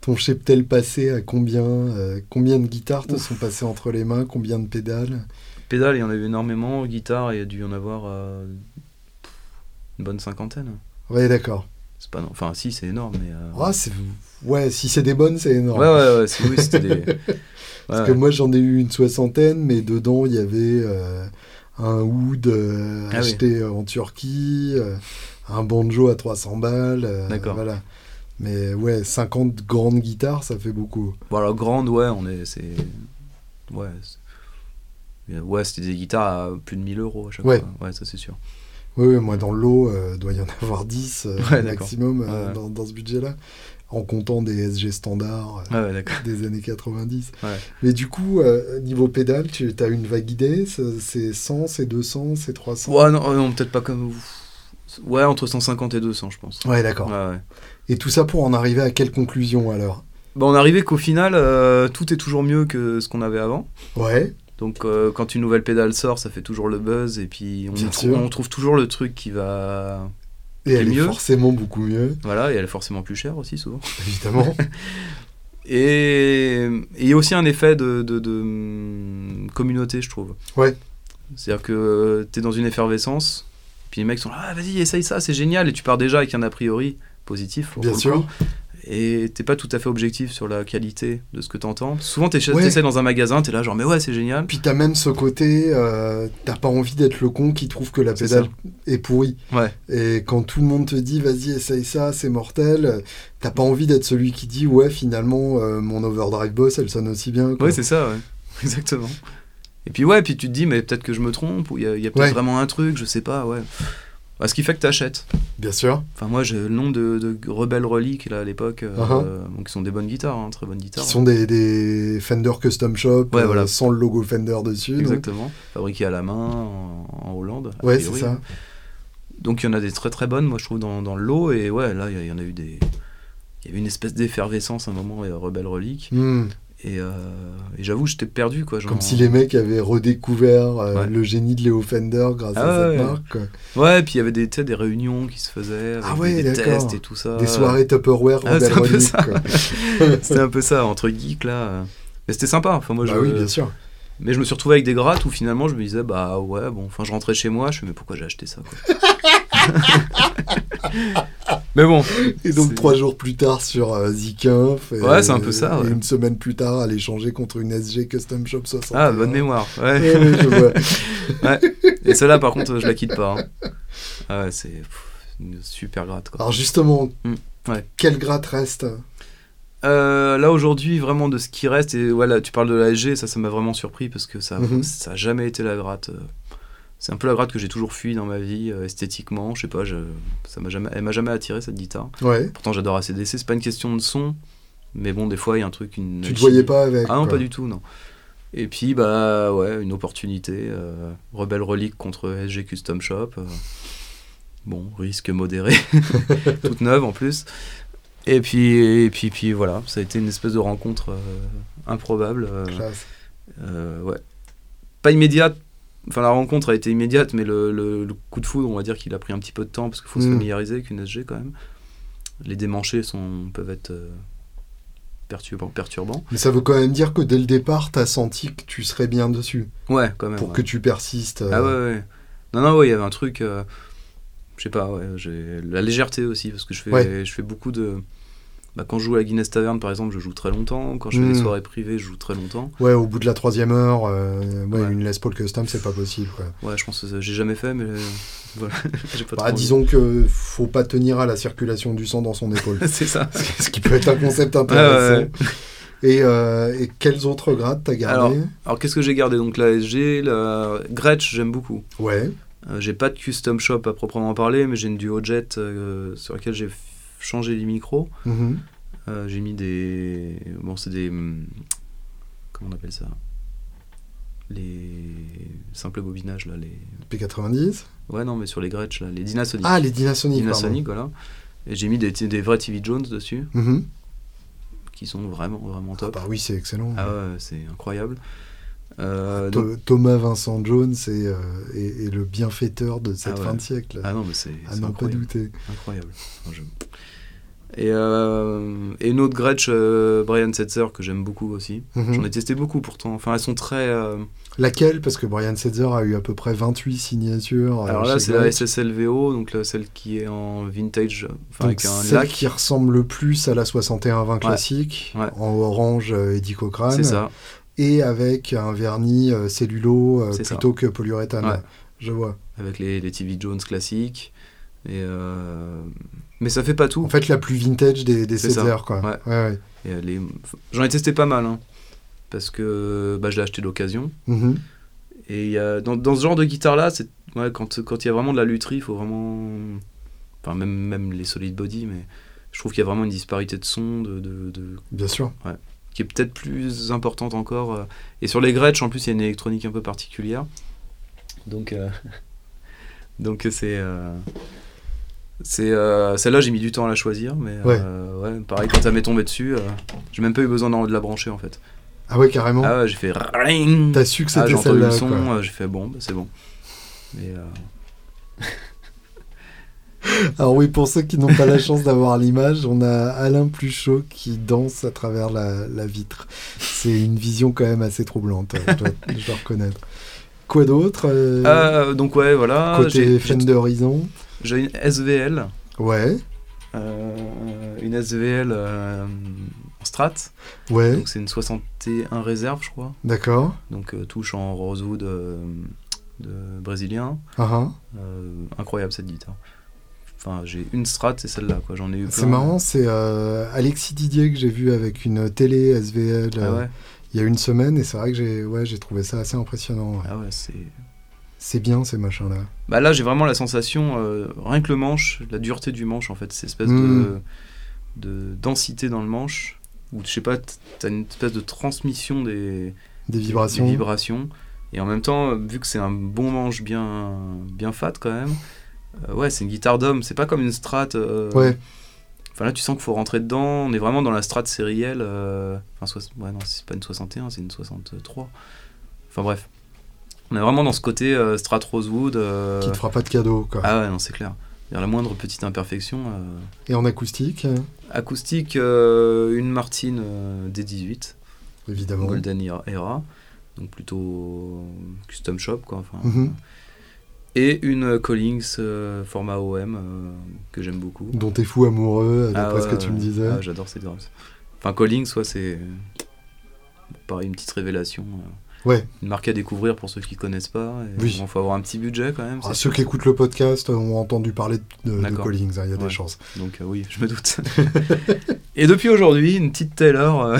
Speaker 1: ton cheptel passé à combien euh, Combien de guitares te sont passées entre les mains Combien de pédales?
Speaker 2: Pédales, il y en a eu énormément. Guitare, il y a dû y en avoir euh, une bonne cinquantaine.
Speaker 1: Ouais, d'accord.
Speaker 2: C'est pas non- Enfin, si, c'est énorme, mais. euh,
Speaker 1: Ah, c'est... Ouais, si c'est des bonnes, c'est énorme.
Speaker 2: ouais, ouais, ouais, c'est- oui, c'était des.
Speaker 1: Parce
Speaker 2: Ouais,
Speaker 1: que moi, j'en ai eu une soixantaine, mais dedans, il y avait euh, un oud euh,
Speaker 2: Ah oui.
Speaker 1: acheté en Turquie, euh, un banjo à 300 balles. euh,
Speaker 2: D'accord.
Speaker 1: Voilà. Mais ouais, 50 grandes guitares, ça fait beaucoup.
Speaker 2: Bon, alors, grande, ouais, on est. C'est. Ouais. c'est- Ouais, c'était des guitares à plus de 1000 euros à chaque
Speaker 1: Ouais.
Speaker 2: fois. Ouais, ça c'est sûr.
Speaker 1: Oui, oui, moi dans le lot, euh, doit y en avoir 10 euh,
Speaker 2: Ouais, d'accord.
Speaker 1: maximum euh,
Speaker 2: Ouais.
Speaker 1: dans, dans ce budget-là, en comptant des SG standards euh,
Speaker 2: ouais,
Speaker 1: des années 90.
Speaker 2: Ouais.
Speaker 1: Mais du coup, euh, niveau pédale, tu as une vague idée C'est c'est 100, c'est 200, c'est 300
Speaker 2: Ouais, non, non peut-être pas comme. Ouais, entre 150 et 200, je pense.
Speaker 1: Ouais, d'accord.
Speaker 2: Ouais, ouais.
Speaker 1: Et tout ça pour en arriver à quelle conclusion alors?
Speaker 2: Bah, on arrivé qu'au final, euh, tout est toujours mieux que ce qu'on avait avant.
Speaker 1: Ouais,
Speaker 2: Donc, euh, quand une nouvelle pédale sort, ça fait toujours le buzz. Et puis, on, trou- trouve toujours le truc qui va.
Speaker 1: et elle est
Speaker 2: mieux.
Speaker 1: forcément beaucoup mieux,
Speaker 2: Voilà, et elle est forcément plus chère aussi, souvent.
Speaker 1: évidemment.
Speaker 2: Et il y a aussi un effet de, de- de, hum, communauté, je trouve.
Speaker 1: Ouais.
Speaker 2: C'est-à-dire que tu es dans une effervescence, puis les mecs sont là, ah, vas-y, essaye ça, c'est génial, et tu pars déjà avec un a priori positif.
Speaker 1: Bien sûr.
Speaker 2: coup. Et t'es pas tout à fait objectif sur la qualité de ce que t'entends. Souvent, t'es
Speaker 1: Ouais.
Speaker 2: t'essaies dans un magasin, t'es là, genre, mais ouais, c'est génial.
Speaker 1: Puis t'as même ce côté, euh, t'as pas envie d'être le con qui trouve que la pédale est pourrie.
Speaker 2: Ouais,
Speaker 1: Et quand tout le monde te dit vas-y essaye ça, c'est mortel, t'as pas envie d'être celui qui dit ouais finalement euh, mon overdrive boss elle sonne aussi bien. quoi.
Speaker 2: ouais c'est ça, ouais. Exactement. Et puis, ouais, puis tu te dis, mais peut-être que je me trompe, ou il y a, y a peut-être
Speaker 1: Ouais.
Speaker 2: vraiment un truc, je sais pas, ouais. Bah, ce qui fait que t'achètes.
Speaker 1: Bien sûr.
Speaker 2: Enfin, moi, j'ai le nom de, de Rebelle Relic, là, à l'époque, euh, donc, qui sont des bonnes guitares, hein, très bonnes guitares.
Speaker 1: Qui sont des, des Fender Custom Shop
Speaker 2: Ouais,
Speaker 1: euh,
Speaker 2: voilà.
Speaker 1: sans le logo Fender dessus. donc.
Speaker 2: Exactement. Fabriquées à la main en, en Hollande. a
Speaker 1: Ouais, c'est ça.
Speaker 2: Donc, il y en a des très très bonnes, moi, je trouve, dans, dans le lot. Et ouais, là, il y, en a eu des. Il y avait une espèce d'effervescence à un moment, euh, Rebelle Relic. Et, euh, et j'avoue, j'étais perdu, quoi. genre-
Speaker 1: Comme si les mecs avaient redécouvert euh,
Speaker 2: Ouais.
Speaker 1: le génie de Léo Fender grâce
Speaker 2: Ah
Speaker 1: à cette
Speaker 2: ouais.
Speaker 1: marque. quoi.
Speaker 2: Ouais, puis il y avait des, des réunions qui se faisaient, avec
Speaker 1: Ah ouais,
Speaker 2: des, tests et tout ça.
Speaker 1: Des soirées Tupperware
Speaker 2: Ah, c'est un. C'était un peu ça, entre geeks, là. Mais c'était sympa. Enfin, moi,
Speaker 1: Bah
Speaker 2: je...
Speaker 1: oui, bien sûr.
Speaker 2: Mais je me suis retrouvé avec des grattes où finalement je me disais, bah ouais, bon, enfin je rentrais chez moi, je fais, mais pourquoi j'ai acheté ça, quoi? mais bon,
Speaker 1: Et donc trois jours plus tard sur euh, Zikinf. et-
Speaker 2: Ouais, c'est un peu ça,
Speaker 1: Et une semaine plus tard, à l'échanger contre une SG Custom Shop 60.
Speaker 2: ah, bonne mémoire. Ouais.
Speaker 1: Ouais, ouais, je vois.
Speaker 2: Et celle-là, par contre, je la quitte pas. hein. Ah ouais, c'est une super gratte, quoi.
Speaker 1: Alors justement,
Speaker 2: Mm,
Speaker 1: quelle gratte reste?
Speaker 2: Euh, là, aujourd'hui, vraiment, de ce qui reste, et voilà, tu parles de la SG, ça, ça m'a vraiment surpris parce que ça,
Speaker 1: Mhm.
Speaker 2: ça a jamais été la gratte. C'est un peu la gratte que j'ai toujours fui dans ma vie, euh, esthétiquement. Je sais pas, je, ça m'a jamais, elle m'a jamais attiré cette guitare.
Speaker 1: Ouais.
Speaker 2: Pourtant, j'adore ACDC. C'est pas une question de son, mais bon, des fois, il y a un truc. Une
Speaker 1: Tu te voyais pas avec
Speaker 2: Ah non,
Speaker 1: quoi.
Speaker 2: pas du tout, non. Et puis, bah ouais, une opportunité. euh, Rebelle Relic contre SG Custom Shop. euh, bon, risque modéré. Toute neuve en plus. Et puis, et puis, puis voilà, ça a été une espèce de rencontre euh, improbable.
Speaker 1: Classe.
Speaker 2: ouais. Pas immédiate. Enfin, la rencontre a été immédiate, mais le, le- le coup de foudre, on va dire qu'il a pris un petit peu de temps parce qu'il faut se
Speaker 1: Mm.
Speaker 2: familiariser avec une SG quand même. Les démanchés sont, peuvent être euh, perturbants, perturbants.
Speaker 1: Mais ça veut quand même dire que dès le départ, t'as senti que tu serais bien dessus
Speaker 2: Ouais, quand même.
Speaker 1: pour
Speaker 2: ouais.
Speaker 1: que tu persistes. euh,
Speaker 2: Ah ouais, ouais. Non, non, ouais, il y avait un truc. euh, je sais pas, ouais, j'ai la légèreté aussi, parce que je fais,
Speaker 1: Ouais.
Speaker 2: je fais beaucoup de. Bah, quand je joue à la Guinness Taverne, par exemple, je joue très longtemps. Quand je fais des soirées privées, je joue très longtemps.
Speaker 1: Ouais, au bout de la troisième heure, euh, ouais,
Speaker 2: Ouais.
Speaker 1: une Les Paul Custom, c'est pas possible. Quoi.
Speaker 2: Ouais, je pense que j'ai jamais fait, mais euh, voilà. pas
Speaker 1: Bah, disons que faut pas tenir à la circulation du sang dans son épaule.
Speaker 2: C'est ça.
Speaker 1: Ce qui peut être un concept intéressant.
Speaker 2: ouais, ouais.
Speaker 1: Et, euh, et quels autres grades t'as gardé
Speaker 2: Alors, qu'est-ce que j'ai gardé? Donc, la SG, la Gretsch, j'aime beaucoup.
Speaker 1: Ouais.
Speaker 2: Euh, j'ai pas de custom shop à proprement parler, mais j'ai une Duo Jet euh, sur laquelle j'ai changé les micros.
Speaker 1: Mhm.
Speaker 2: Euh, j'ai mis des. Bon, c'est des. hum, Comment on appelle ça? Les simples bobinages, là. Les...
Speaker 1: P90
Speaker 2: Ouais, non, mais sur les Gretsch, là. Les Dynasonic.
Speaker 1: Ah, les Dynasonic.
Speaker 2: Dynasonic, voilà. Et j'ai mis des, des vrais TV Jones dessus,
Speaker 1: Mhm.
Speaker 2: qui sont vraiment, vraiment
Speaker 1: Ah
Speaker 2: top.
Speaker 1: bah oui, c'est excellent.
Speaker 2: Ah ouais, c'est incroyable. Euh, donc-
Speaker 1: Thomas Vincent Jones est, euh, est- est le bienfaiteur de cette
Speaker 2: Ah ouais.
Speaker 1: fin de siècle.
Speaker 2: Ah non, mais c'est
Speaker 1: à
Speaker 2: c'est
Speaker 1: n'en pas
Speaker 2: incroyable.
Speaker 1: douter.
Speaker 2: incroyable. Enfin, je- Et, euh, et une autre Gretsch, Brian Setzer, que j'aime beaucoup aussi.
Speaker 1: Mhm.
Speaker 2: J'en ai testé beaucoup pourtant. Enfin, elles sont très.
Speaker 1: Laquelle? Parce que Brian Setzer a eu à peu près 28 signatures.
Speaker 2: Alors là, c'est la. SSLVO, donc là, celle qui est en vintage, enfin avec un
Speaker 1: celle
Speaker 2: lac.
Speaker 1: qui ressemble le plus à la 6120 classique,
Speaker 2: Ouais.
Speaker 1: en orange Eddie Cochrane,
Speaker 2: C'est ça.
Speaker 1: Et avec un vernis euh, cellulo euh,
Speaker 2: ça.
Speaker 1: plutôt que polyuréthane.
Speaker 2: Ouais.
Speaker 1: Je vois.
Speaker 2: Avec les, les TV Jones classiques. Et euh, Mais ça fait pas tout.
Speaker 1: En fait, la plus vintage des, des quoi.
Speaker 2: Ouais.
Speaker 1: Ouais, ouais.
Speaker 2: Et, les- J'en ai testé pas mal, hein, parce que bah, je l'ai acheté d'occasion.
Speaker 1: Mhm.
Speaker 2: Et il y a... dans, dans ce genre de guitare-là, quand quand il y a vraiment de la lutherie, il faut vraiment. Enfin, même, même les solid body, mais je trouve qu'il y a vraiment une disparité de son, de, de, de-
Speaker 1: Bien sûr.
Speaker 2: Qui est peut-être plus importante encore. euh. Et sur les Gretsch, en plus, il y a une électronique un peu particulière. Donc, euh, donc c'est. euh, c'est euh, celle-là j'ai mis du temps à la choisir mais
Speaker 1: Ouais.
Speaker 2: euh, ouais, pareil quand ça m'est tombé dessus euh, j'ai même pas eu besoin de la brancher en fait
Speaker 1: Ah ouais, carrément.
Speaker 2: ah ouais j'ai fait ring
Speaker 1: T'as su que
Speaker 2: ah,
Speaker 1: c'était
Speaker 2: j'ai entendu
Speaker 1: celle-là.
Speaker 2: le son j'ai fait bon bah, c'est bon mais
Speaker 1: Alors oui, pour ceux qui n'ont pas la chance d'avoir l'image, on a Alain Pluchot qui danse à travers la, la vitre. C'est une vision quand même assez troublante, je dois, je dois reconnaître. Quoi d'autre euh,
Speaker 2: euh, donc ouais voilà
Speaker 1: Côté Fender Horizon
Speaker 2: j'ai une SVL
Speaker 1: Ouais,
Speaker 2: euh, une SVL euh, en strat
Speaker 1: ouais,
Speaker 2: donc c'est une 61 réserve je crois
Speaker 1: d'accord.
Speaker 2: donc touche en rosewood de brésilien
Speaker 1: Ah, ah.
Speaker 2: Euh, incroyable cette guitare enfin j'ai une strat c'est celle-là quoi j'en ai eu plein
Speaker 1: C'est marrant, c'est euh, Alexis Didier que j'ai vu avec une télé SVL
Speaker 2: ah
Speaker 1: euh, il y a une semaine et c'est vrai que j'ai ouais, j'ai trouvé ça assez impressionnant. ouais.
Speaker 2: ah ouais c'est
Speaker 1: C'est bien ces machins-là.
Speaker 2: Bah là, j'ai vraiment la sensation, euh, rien que le manche, la dureté du manche, en fait, cette espèce de, de densité dans le manche, où je sais pas, t'as une espèce de transmission des,
Speaker 1: Des vibrations.
Speaker 2: des vibrations. Et en même temps, vu que c'est un bon manche bien, bien fat quand même, euh, ouais, c'est une guitare d'homme, c'est pas comme une strat. euh,
Speaker 1: Ouais,
Speaker 2: Enfin là, tu sens qu'il faut rentrer dedans, on est vraiment dans la strat sérielle. euh, Enfin, ouais, non, c'est pas une 61, c'est une 63. Enfin bref. On est vraiment dans ce côté strat rosewood.
Speaker 1: qui te fera pas de cadeau quoi.
Speaker 2: ah ouais, non, c'est clair. Il y a la moindre petite imperfection.
Speaker 1: Et en acoustique, euh,
Speaker 2: Acoustique, une Martine euh, D18,
Speaker 1: évidemment.
Speaker 2: Golden Era- donc plutôt custom shop quoi. Enfin,
Speaker 1: Mhm.
Speaker 2: Et une Collings euh, format OM euh, que j'aime beaucoup.
Speaker 1: Dont t'es fou amoureux,
Speaker 2: Ah
Speaker 1: d'après ce
Speaker 2: ouais,
Speaker 1: que tu me
Speaker 2: ouais.
Speaker 1: disais.
Speaker 2: Ah, J'adore ces drums. Enfin, Collings, soit c'est pareil, une petite révélation. euh,
Speaker 1: Ouais.
Speaker 2: Une marque à découvrir pour ceux qui connaissent pas. Il
Speaker 1: Oui.
Speaker 2: faut avoir un petit budget quand même.
Speaker 1: Ah, ceux qui écoutes le podcast ont entendu parler de. Collings, hein, il y a des
Speaker 2: Ouais.
Speaker 1: chances.
Speaker 2: Donc euh, oui, je me doute. Et depuis aujourd'hui, une petite Taylor, euh,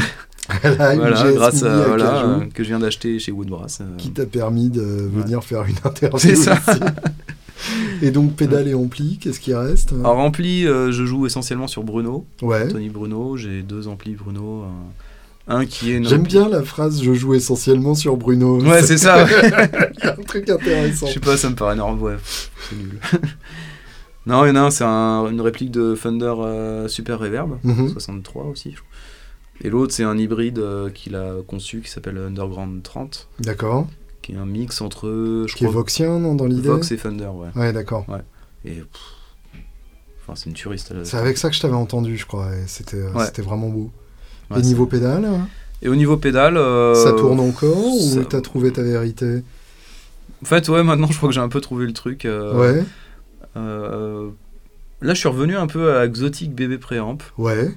Speaker 1: Voilà,
Speaker 2: grâce à,
Speaker 1: à
Speaker 2: voilà, euh, que je viens d'acheter chez Woodbrass. euh,
Speaker 1: qui t'a permis de venir faire une interview
Speaker 2: C'est ça.
Speaker 1: Et donc pédale et ampli, qu'est-ce qui reste?
Speaker 2: Alors ampli, euh, je joue essentiellement sur Bruno,
Speaker 1: Ouais.
Speaker 2: Tony Bruno. J'ai deux amplis Bruno. Un, qui est
Speaker 1: J'aime bien la phrase je joue essentiellement sur Bruno.
Speaker 2: Ouais, c'est ça.
Speaker 1: Il y a un truc intéressant.
Speaker 2: Je sais pas, ça me paraît énorme. Ouais, c'est nul. non, il y en a un, c'est un- une réplique de Thunder euh, Super Reverb,
Speaker 1: Mhm.
Speaker 2: 63 aussi. je crois. Et l'autre, c'est un hybride euh, qu'il a conçu qui s'appelle Underground 30,
Speaker 1: D'accord.
Speaker 2: qui est un mix entre, je
Speaker 1: Qui est
Speaker 2: crois,
Speaker 1: Voxien, non, dans l'idée
Speaker 2: Vox et Thunder, ouais.
Speaker 1: Ouais, d'accord.
Speaker 2: Et pff, enfin, c'est une turiste.
Speaker 1: C'est avec ça que je t'avais entendu, je crois. et C'était euh,
Speaker 2: Ouais.
Speaker 1: c'était vraiment beau.
Speaker 2: Ouais,
Speaker 1: et niveau pédale, hein,
Speaker 2: Et au niveau pédale, euh,
Speaker 1: ça tourne encore
Speaker 2: ça-
Speaker 1: ou t'as trouvé ta vérité
Speaker 2: En fait, ouais, maintenant, je crois que j'ai un peu trouvé le truc. euh,
Speaker 1: Ouais,
Speaker 2: euh, là, je suis revenu un peu à Exotic bébé préamp.
Speaker 1: ouais.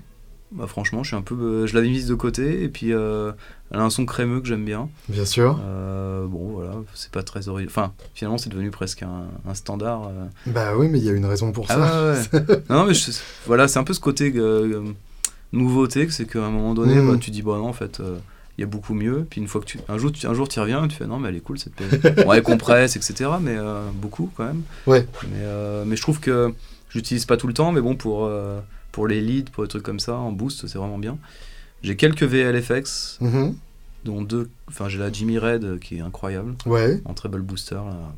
Speaker 2: Bah, franchement, je suis un peu, euh, je l'avais mise de côté et puis euh, elle a un son crémeux que j'aime bien.
Speaker 1: Bien sûr.
Speaker 2: Euh, bon, voilà, c'est pas très original. Enfin, finalement, c'est devenu presque un, un standard. euh.
Speaker 1: Bah oui, mais il y a une raison pour
Speaker 2: Ah
Speaker 1: ça.
Speaker 2: ouais, ouais. non, mais je- voilà, c'est un peu ce côté nouveauté, c'est qu'à un moment donné, bah, tu dis, bon, non, en fait, il y a beaucoup mieux. Puis une fois que tu, un jour, tu, un jour, tu y reviens, et tu fais, non, mais elle est cool cette PV. bon, elle compresse, etc., mais beaucoup quand même.
Speaker 1: Ouais.
Speaker 2: Mais, mais je trouve que je l'utilise pas tout le temps, mais bon, pour, pour les leads, pour des trucs comme ça, en boost, c'est vraiment bien. J'ai quelques VLFX,
Speaker 1: Mhm.
Speaker 2: dont deux. Enfin, j'ai la Jimmy Red euh, qui est incroyable,
Speaker 1: Ouais.
Speaker 2: en treble booster. Là.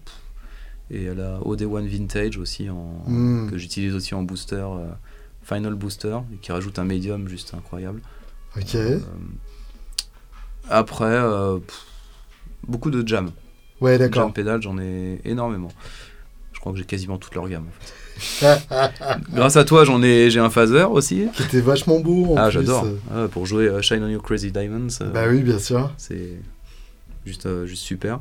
Speaker 2: Et la OD1 Vintage aussi, en,
Speaker 1: Mm.
Speaker 2: que j'utilise aussi en booster, euh, Final Booster, qui rajoute un médium juste incroyable.
Speaker 1: Ok.
Speaker 2: Euh, après, euh, pff, beaucoup de jam.
Speaker 1: Ouais, d'accord.
Speaker 2: Jam pédale, j'en ai énormément. Je crois que j'ai quasiment toute leur gamme. En fait. Grâce à toi, j'en ai, j'ai un phaser aussi.
Speaker 1: Qui était vachement beau en
Speaker 2: ah, j'adore. Ah, pour jouer euh, Shine on Your Crazy Diamonds. euh,
Speaker 1: Bah oui, bien sûr.
Speaker 2: C'est juste, euh, juste super.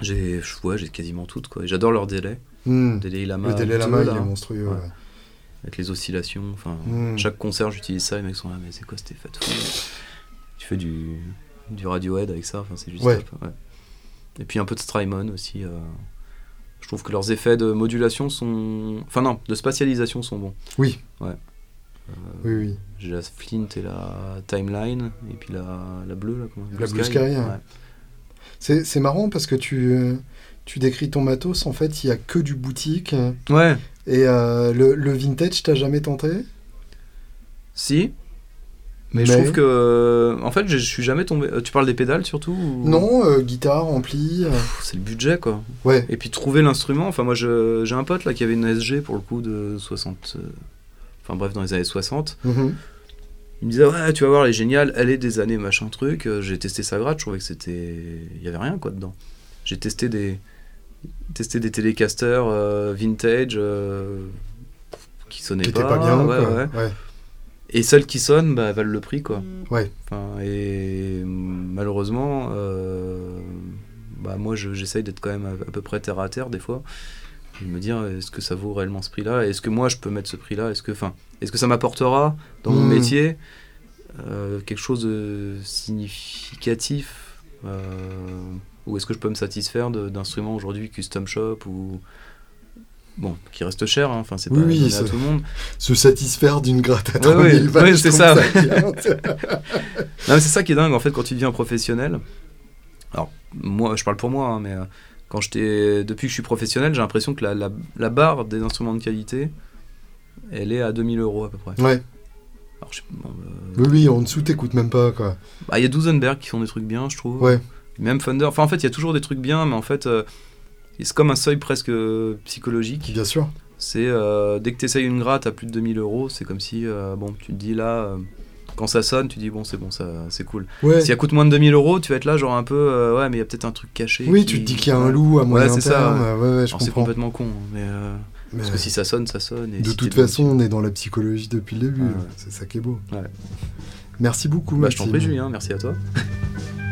Speaker 2: J'ai ouais, j'ai quasiment toutes. quoi. J'adore leur délai.
Speaker 1: Hmm.
Speaker 2: Délai Lama.
Speaker 1: Le délai lama, il est monstrueux.
Speaker 2: Ouais.
Speaker 1: ouais.
Speaker 2: Avec les oscillations. Enfin,
Speaker 1: Hmm.
Speaker 2: Chaque concert, j'utilise ça. Les mecs sont là, mais c'est quoi de fou Tu fais du, du Radiohead avec ça. Enfin, c'est juste
Speaker 1: Ouais.
Speaker 2: Et puis un peu de Strymon aussi. euh. Je trouve que leurs effets de modulation sont. Enfin, non, de spatialisation sont bons.
Speaker 1: Oui.
Speaker 2: Ouais.
Speaker 1: Oui, oui.
Speaker 2: J'ai la Flint et la Timeline, et puis la, la bleue, là, comment
Speaker 1: La Blue Sky, ouais. C'est c'est marrant parce que tu, euh, tu décris ton matos, en fait, il y a que du boutique.
Speaker 2: Ouais.
Speaker 1: Et euh, le, le vintage, t'as jamais tenté?
Speaker 2: Si. Mais, je trouve que. En fait, je suis jamais tombé. euh, Tu parles des pédales surtout ou-
Speaker 1: Non, euh, guitare, ampli. euh,
Speaker 2: C'est le budget quoi.
Speaker 1: Ouais.
Speaker 2: Et puis trouver l'instrument. Enfin, moi je- j'ai un pote là qui avait une SG pour le coup de 60. euh, Enfin bref, dans les années 60.
Speaker 1: Mhm.
Speaker 2: Il me disait, ouais, tu vas voir, elle est géniale, elle est des années, machin truc. Euh, J'ai testé sa gratte, je trouvais que c'était. Il y avait rien quoi dedans. J'ai testé des. Testé des télécasters euh, vintage euh, qui sonnaient
Speaker 1: Qui
Speaker 2: pas.
Speaker 1: pas bien,
Speaker 2: ouais,
Speaker 1: quoi.
Speaker 2: ouais.
Speaker 1: Ouais.
Speaker 2: Et celles qui sonnent, bah, valent le prix, quoi.
Speaker 1: Ouais.
Speaker 2: Enfin, et malheureusement, euh, bah, moi, je- j'essaye d'être quand même à, à peu près terre à terre des fois. Et de me dire, est-ce que ça vaut réellement ce prix-là? Est-ce que moi, je peux mettre ce prix-là? Est-ce que, enfin, est-ce que ça m'apportera dans mon
Speaker 1: Mm.
Speaker 2: métier euh, quelque chose de significatif euh, Ou est-ce que je peux me satisfaire d'instruments aujourd'hui custom shop ou bon, qui restent chers, hein, enfin c'est pas
Speaker 1: oui,
Speaker 2: à tout le monde.
Speaker 1: Se satisfaire d'une gratte à
Speaker 2: Ouais,
Speaker 1: 3000
Speaker 2: ouais, ouais, c'est ça. c'est ça qui est dingue en fait quand tu deviens professionnel. Alors moi, je parle pour moi, hein, mais euh, quand j'étais, depuis que je suis professionnel, j'ai l'impression que la, la, la barre des instruments de qualité, elle est à 2000 euros à peu près.
Speaker 1: ouais.
Speaker 2: Alors, je sais- bon, euh,
Speaker 1: Oui, oui, en dessous, t'écoutes même pas, quoi.
Speaker 2: bah, il y a Duesenberg qui font des trucs bien, je trouve.
Speaker 1: Ouais.
Speaker 2: Même Thunder. Enfin, en fait, il y a toujours des trucs bien, mais en fait, euh, c'est comme un seuil presque euh, psychologique.
Speaker 1: Bien sûr.
Speaker 2: C'est euh, dès que tu essayes une gratte à plus de 2000 euros, c'est comme si, euh, bon, tu te dis là, euh, quand ça sonne, tu dis bon, c'est bon, ça, c'est cool.
Speaker 1: Ouais.
Speaker 2: Si elle coûte moins de 2000 euros, tu vas être là, genre un peu, ouais, mais il y a peut-être un truc caché.
Speaker 1: Oui,
Speaker 2: qui-
Speaker 1: tu te dis qu'il y a un
Speaker 2: Ouais.
Speaker 1: loup à moyen
Speaker 2: ça,
Speaker 1: terme.
Speaker 2: ouais.
Speaker 1: Ouais, ouais, je
Speaker 2: Alors, c'est complètement con, hein, mais
Speaker 1: Mais
Speaker 2: parce que si ça sonne, ça sonne. Et
Speaker 1: de
Speaker 2: si
Speaker 1: toute façon, on est dans la psychologie depuis le début.
Speaker 2: Ouais, ouais.
Speaker 1: C'est ça qui est beau.
Speaker 2: Ouais.
Speaker 1: Merci beaucoup,
Speaker 2: bah, je t'en prie, Julien, merci à toi.